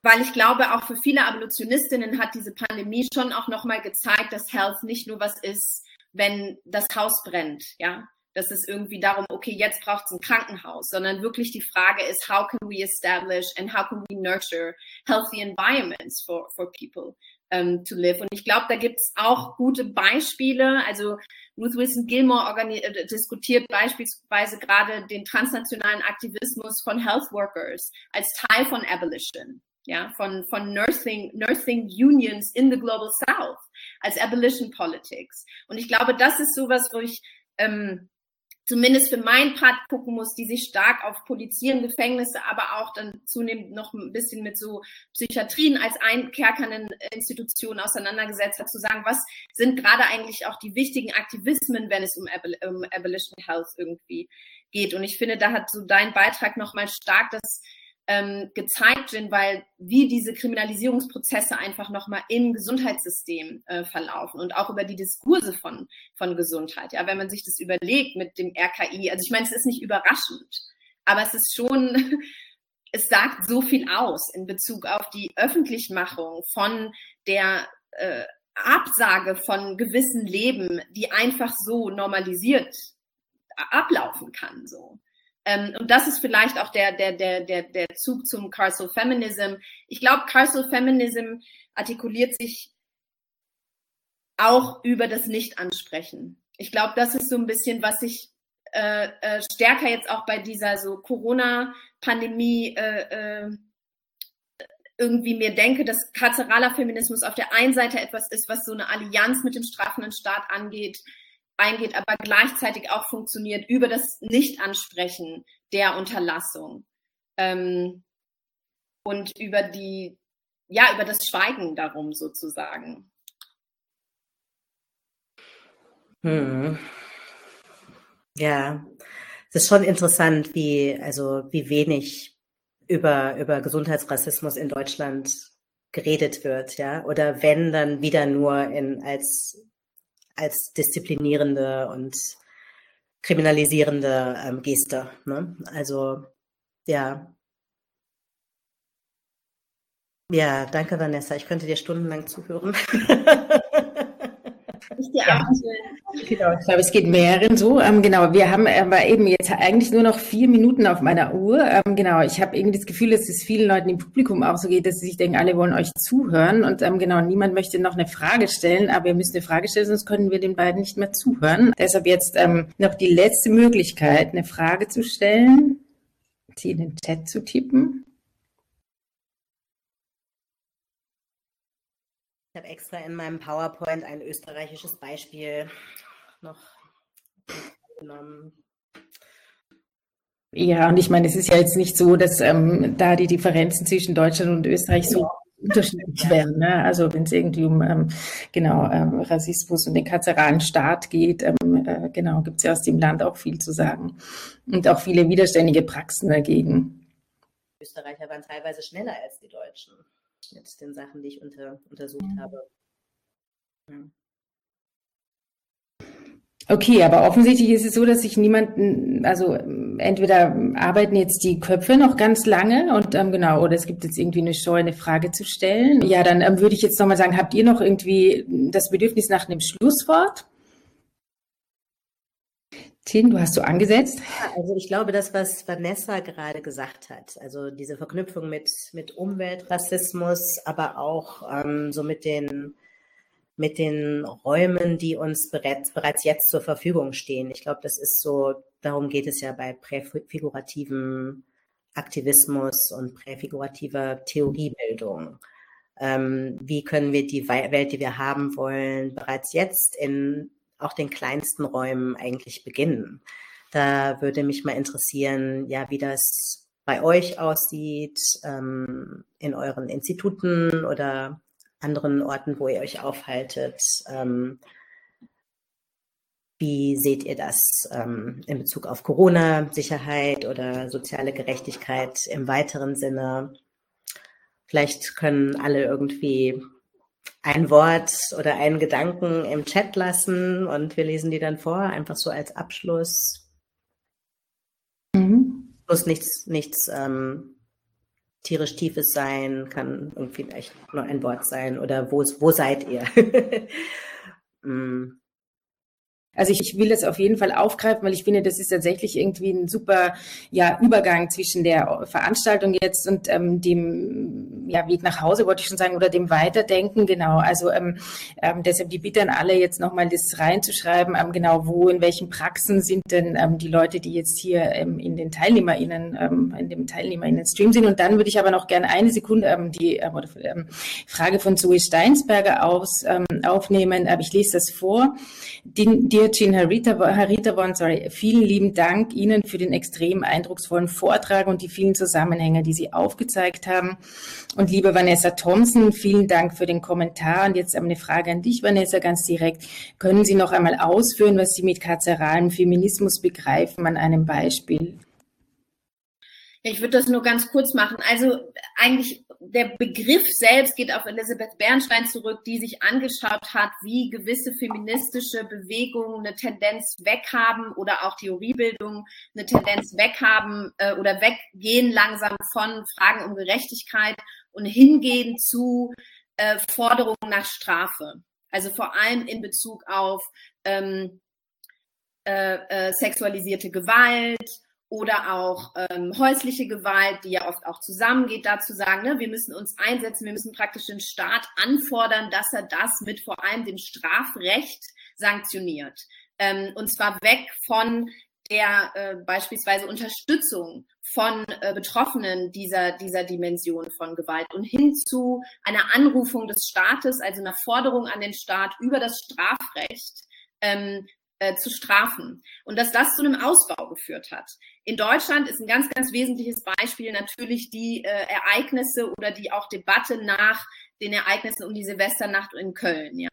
weil ich glaube, auch für viele Abolitionistinnen hat diese Pandemie schon auch nochmal gezeigt, dass Health nicht nur was ist, wenn das Haus brennt, ja. Das ist irgendwie darum, okay, jetzt braucht es ein Krankenhaus, sondern wirklich die Frage ist, how can we establish and how can we nurture healthy environments for, for people um, to live? Und ich glaube, da gibt es auch gute Beispiele. Also Ruth Wilson Gilmore äh, diskutiert beispielsweise gerade den transnationalen Aktivismus von Health Workers als Teil von Abolition ja, von, von Nursing, Nursing Unions in the Global South als Abolition Politics. Und ich glaube, das ist sowas, wo ich ähm, zumindest für meinen Part gucken muss, die sich stark auf Polizieren, Gefängnisse, aber auch dann zunehmend noch ein bisschen mit so Psychiatrien als einkerkernden Institutionen auseinandergesetzt hat, zu sagen, was sind gerade eigentlich auch die wichtigen Aktivismen, wenn es um, Abol um Abolition Health irgendwie geht. Und ich finde, da hat so dein Beitrag nochmal stark das ähm, gezeigt sind, weil wie diese Kriminalisierungsprozesse einfach nochmal im Gesundheitssystem äh, verlaufen und auch über die Diskurse von, von Gesundheit. Ja, wenn man sich das überlegt mit dem RKI, also ich meine, es ist nicht überraschend, aber es ist schon, es sagt so viel aus in Bezug auf die Öffentlichmachung von der äh, Absage von gewissen Leben, die einfach so normalisiert ablaufen kann, so. Ähm, und das ist vielleicht auch der, der, der, der, der Zug zum Carsal Feminism. Ich glaube, Carsal Feminism artikuliert sich auch über das Nicht-Ansprechen. Ich glaube, das ist so ein bisschen, was ich äh, äh, stärker jetzt auch bei dieser so Corona-Pandemie äh, äh irgendwie mir denke, dass karzeraler Feminismus auf der einen Seite etwas ist, was so eine Allianz mit dem strafenden Staat angeht, eingeht, aber gleichzeitig auch funktioniert über das Nicht-Ansprechen der Unterlassung ähm, und über die, ja, über das Schweigen darum sozusagen. Hm. Ja, es ist schon interessant, wie, also, wie wenig über, über Gesundheitsrassismus in Deutschland geredet wird, ja, oder wenn, dann wieder nur in, als, als disziplinierende und kriminalisierende ähm, Geste, ne? Also, ja. Ja, danke, Vanessa. Ich könnte dir stundenlang zuhören. Ich dir ja. Genau, ich glaube, es geht mehreren so. Ähm, genau, wir haben aber eben jetzt eigentlich nur noch vier Minuten auf meiner Uhr. Ähm, genau, ich habe irgendwie das Gefühl, dass es vielen Leuten im Publikum auch so geht, dass sie sich denken, alle wollen euch zuhören. Und ähm, genau, niemand möchte noch eine Frage stellen, aber wir müssen eine Frage stellen, sonst können wir den beiden nicht mehr zuhören. Deshalb jetzt ähm, noch die letzte Möglichkeit, eine Frage zu stellen, sie in den Chat zu tippen. Ich habe extra in meinem PowerPoint ein österreichisches Beispiel noch genommen. Ja, und ich meine, es ist ja jetzt nicht so, dass ähm, da die Differenzen zwischen Deutschland und Österreich so unterschiedlich wären. Ne? Also wenn es irgendwie um ähm, genau ähm, Rassismus und den karzeralen Staat geht, ähm, äh, genau gibt es ja aus dem Land auch viel zu sagen und auch viele widerständige Praxen dagegen. Österreicher waren teilweise schneller als die Deutschen mit den Sachen, die ich unter, untersucht habe. Ja. Okay, aber offensichtlich ist es so, dass sich niemanden, also entweder arbeiten jetzt die Köpfe noch ganz lange und ähm, genau, oder es gibt jetzt irgendwie eine Scheu, eine Frage zu stellen. Ja, dann ähm, würde ich jetzt nochmal sagen, habt ihr noch irgendwie das Bedürfnis nach einem Schlusswort? Tin, du hast so angesetzt. Also ich glaube, das, was Vanessa gerade gesagt hat, also diese Verknüpfung mit, mit Umweltrassismus, aber auch ähm, so mit den, mit den Räumen, die uns bereits, bereits jetzt zur Verfügung stehen. Ich glaube, das ist so, darum geht es ja bei präfigurativem Aktivismus und präfigurativer Theoriebildung. Ähm, wie können wir die Welt, die wir haben wollen, bereits jetzt in auch den kleinsten Räumen eigentlich beginnen. Da würde mich mal interessieren, ja, wie das bei euch aussieht, ähm, in euren Instituten oder anderen Orten, wo ihr euch aufhaltet. Ähm, wie seht ihr das ähm, in Bezug auf Corona, Sicherheit oder soziale Gerechtigkeit im weiteren Sinne? Vielleicht können alle irgendwie ein Wort oder einen Gedanken im Chat lassen und wir lesen die dann vor, einfach so als Abschluss. Mhm. Muss nichts, nichts ähm, tierisch Tiefes sein, kann irgendwie vielleicht nur ein Wort sein oder wo, wo seid ihr? mm. Also ich, ich will das auf jeden Fall aufgreifen, weil ich finde, das ist tatsächlich irgendwie ein super ja, Übergang zwischen der Veranstaltung jetzt und ähm, dem ja, Weg nach Hause, wollte ich schon sagen, oder dem Weiterdenken. Genau, also ähm, ähm, deshalb die Bitte an alle jetzt nochmal das reinzuschreiben, ähm, genau wo, in welchen Praxen sind denn ähm, die Leute, die jetzt hier ähm, in den TeilnehmerInnen, ähm, in dem TeilnehmerInnen-Stream sind. Und dann würde ich aber noch gerne eine Sekunde ähm, die ähm, ähm, Frage von Zoe Steinsberger aus, ähm, aufnehmen. Aber ich lese das vor. Die, die Jean Haritavon, sorry, vielen lieben Dank Ihnen für den extrem eindrucksvollen Vortrag und die vielen Zusammenhänge, die Sie aufgezeigt haben. Und liebe Vanessa Thompson, vielen Dank für den Kommentar. Und jetzt eine Frage an dich, Vanessa, ganz direkt. Können Sie noch einmal ausführen, was Sie mit karzeralem Feminismus begreifen an einem Beispiel? Ich würde das nur ganz kurz machen. Also eigentlich der Begriff selbst geht auf Elisabeth Bernstein zurück, die sich angeschaut hat, wie gewisse feministische Bewegungen eine Tendenz weghaben oder auch Theoriebildung eine Tendenz weghaben äh, oder weggehen langsam von Fragen um Gerechtigkeit und hingehen zu äh, Forderungen nach Strafe. Also vor allem in Bezug auf ähm, äh, äh, sexualisierte Gewalt, oder auch ähm, häusliche Gewalt, die ja oft auch zusammengeht, dazu sagen, ne, wir müssen uns einsetzen, wir müssen praktisch den Staat anfordern, dass er das mit vor allem dem Strafrecht sanktioniert. Ähm, und zwar weg von der äh, beispielsweise Unterstützung von äh, Betroffenen dieser, dieser Dimension von Gewalt und hin zu einer Anrufung des Staates, also einer Forderung an den Staat über das Strafrecht, ähm, äh, zu strafen und dass das zu einem Ausbau geführt hat. In Deutschland ist ein ganz, ganz wesentliches Beispiel natürlich die äh, Ereignisse oder die auch Debatte nach den Ereignissen um die Silvesternacht in Köln, ja.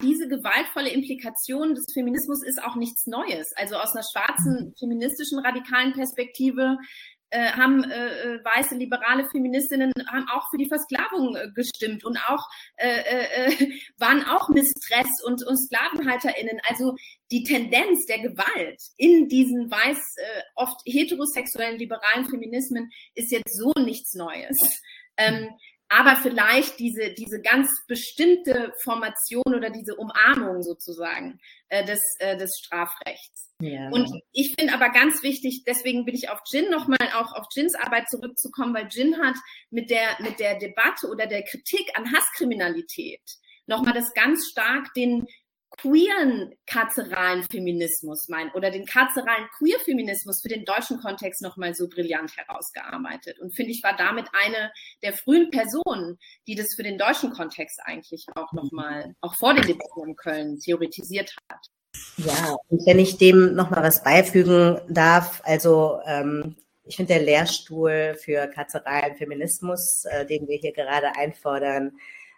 Diese gewaltvolle Implikation des Feminismus ist auch nichts Neues. Also aus einer schwarzen feministischen radikalen Perspektive äh, haben äh, äh, weiße liberale Feministinnen haben auch für die Versklavung äh, gestimmt und auch äh, äh, waren auch Mistress und, und Sklavenhalterinnen. Also die Tendenz der Gewalt in diesen weiß äh, oft heterosexuellen liberalen Feminismen ist jetzt so nichts Neues. Ähm, aber vielleicht diese, diese ganz bestimmte Formation oder diese Umarmung sozusagen äh, des, äh, des Strafrechts. Ja. Und ich finde aber ganz wichtig, deswegen bin ich auf Jin nochmal auch auf Jins Arbeit zurückzukommen, weil Jin hat mit der, mit der Debatte oder der Kritik an Hasskriminalität nochmal das ganz stark den, queeren karzeralen Feminismus mein, oder den karzeralen Queer-Feminismus für den deutschen Kontext nochmal so brillant herausgearbeitet. Und finde ich, war damit eine der frühen Personen, die das für den deutschen Kontext eigentlich auch nochmal, auch vor den Debatten in Köln theoretisiert hat. Ja, und wenn ich dem nochmal was beifügen darf, also ähm, ich finde der Lehrstuhl für karzeralen Feminismus, äh, den wir hier gerade einfordern,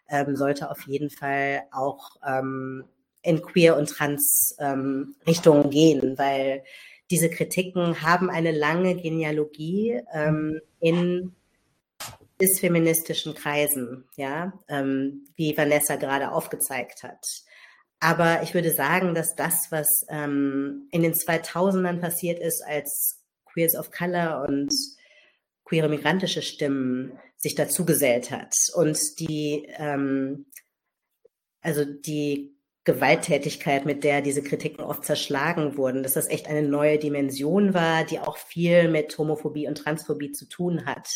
ähm, sollte auf jeden Fall auch ähm, in queer und trans ähm, gehen, weil diese Kritiken haben eine lange Genealogie ähm, in feministischen Kreisen, ja, ähm, wie Vanessa gerade aufgezeigt hat. Aber ich würde sagen, dass das, was ähm, in den 2000ern passiert ist, als Queers of Color und queere migrantische Stimmen sich dazugesellt hat und die, ähm, also die Gewalttätigkeit, mit der diese Kritiken oft zerschlagen wurden, dass das echt eine neue Dimension war, die auch viel mit Homophobie und Transphobie zu tun hat,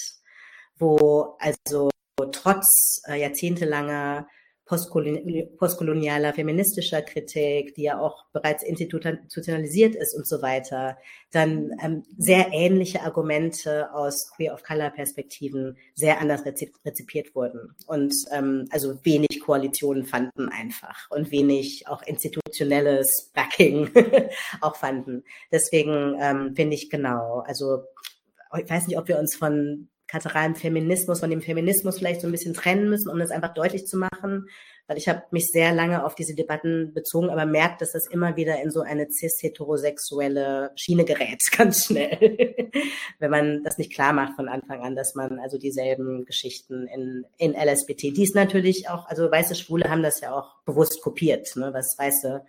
wo also trotz äh, jahrzehntelanger postkolonialer feministischer Kritik, die ja auch bereits institutionalisiert ist und so weiter, dann ähm, sehr ähnliche Argumente aus Queer of Color Perspektiven sehr anders rezipiert wurden und ähm, also wenig Koalitionen fanden einfach und wenig auch institutionelles Backing auch fanden. Deswegen ähm, finde ich genau, also ich weiß nicht, ob wir uns von kataralen Feminismus, von dem Feminismus vielleicht so ein bisschen trennen müssen, um das einfach deutlich zu machen. Weil ich habe mich sehr lange auf diese Debatten bezogen, aber merkt, dass das immer wieder in so eine cis-heterosexuelle Schiene gerät, ganz schnell. Wenn man das nicht klar macht von Anfang an, dass man also dieselben Geschichten in, in LSBT, dies natürlich auch, also weiße Schwule haben das ja auch bewusst kopiert, ne, was weiße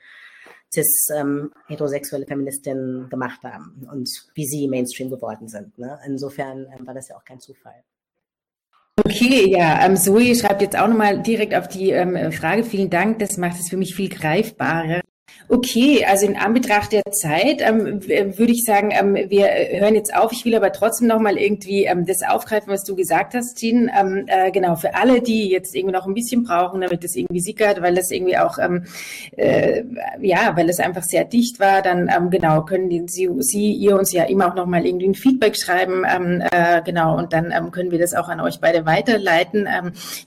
cis ähm, heterosexuelle Feministinnen gemacht haben und wie sie Mainstream geworden sind. Ne? Insofern ähm, war das ja auch kein Zufall. Okay, ja, ähm, Zoe schreibt jetzt auch nochmal direkt auf die ähm, Frage. Vielen Dank, das macht es für mich viel greifbarer. Okay, also in Anbetracht der Zeit ähm, würde ich sagen, ähm, wir hören jetzt auf. Ich will aber trotzdem noch mal irgendwie ähm, das aufgreifen, was du gesagt hast, Jean. Ähm, äh, genau, für alle, die jetzt irgendwie noch ein bisschen brauchen, damit das irgendwie sickert, weil das irgendwie auch, ähm, äh, ja, weil es einfach sehr dicht war, dann ähm, genau, können Sie, Sie, ihr uns ja immer auch noch mal irgendwie ein Feedback schreiben. Äh, genau, und dann können wir das auch an euch beide weiterleiten.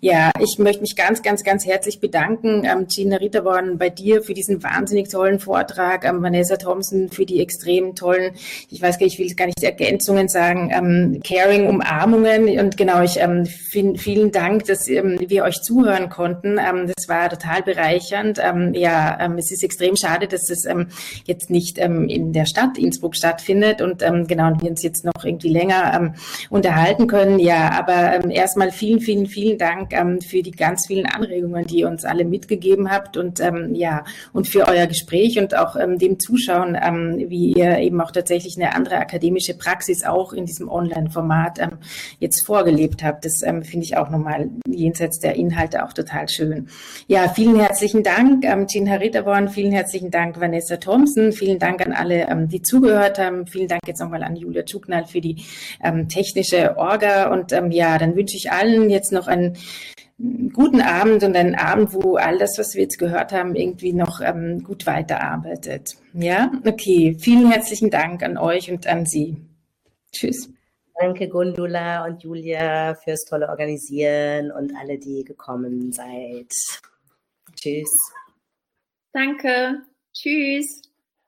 ja, ich möchte mich ganz, ganz, ganz herzlich bedanken, Jean Ritterborn, bei dir für diesen wahnsinnig tollen Vortrag, ähm, Vanessa Thompson für die extrem tollen, ich weiß gar nicht, ich will gar nicht Ergänzungen sagen, ähm, Caring Umarmungen und genau, ich ähm, vielen, Dank, dass ähm, wir euch zuhören konnten. Ähm, das war total bereichernd. Ähm, ja, ähm, es ist extrem schade, dass es ähm, jetzt nicht ähm, in der Stadt Innsbruck stattfindet und ähm, genau, und wir uns jetzt noch irgendwie länger ähm, unterhalten können. Ja, aber ähm, erstmal vielen, vielen, vielen Dank ähm, für die ganz vielen Anregungen, die ihr uns alle mitgegeben habt und ähm, ja, und für euer Gespräch Gespräch und auch ähm, dem Zuschauen, ähm, wie ihr eben auch tatsächlich eine andere akademische Praxis auch in diesem Online-Format ähm, jetzt vorgelebt habt. Das ähm, finde ich auch nochmal jenseits der Inhalte auch total schön. Ja, vielen herzlichen Dank, ähm, Jean Haritaborn, vielen herzlichen Dank, Vanessa Thompson, vielen Dank an alle, ähm, die zugehört haben. Vielen Dank jetzt nochmal an Julia Tschuknal für die ähm, technische Orga und ja, dann wünsche ich allen jetzt noch einen guten Abend und einen Abend, wo all das, was wir jetzt gehört haben, irgendwie noch ähm, gut weiterarbeitet. Ja, okay. Vielen herzlichen Dank an euch und an Sie. Tschüss. Danke Gundula und Julia fürs tolle Organisieren und alle, die gekommen seid. Tschüss. Danke. Tschüss.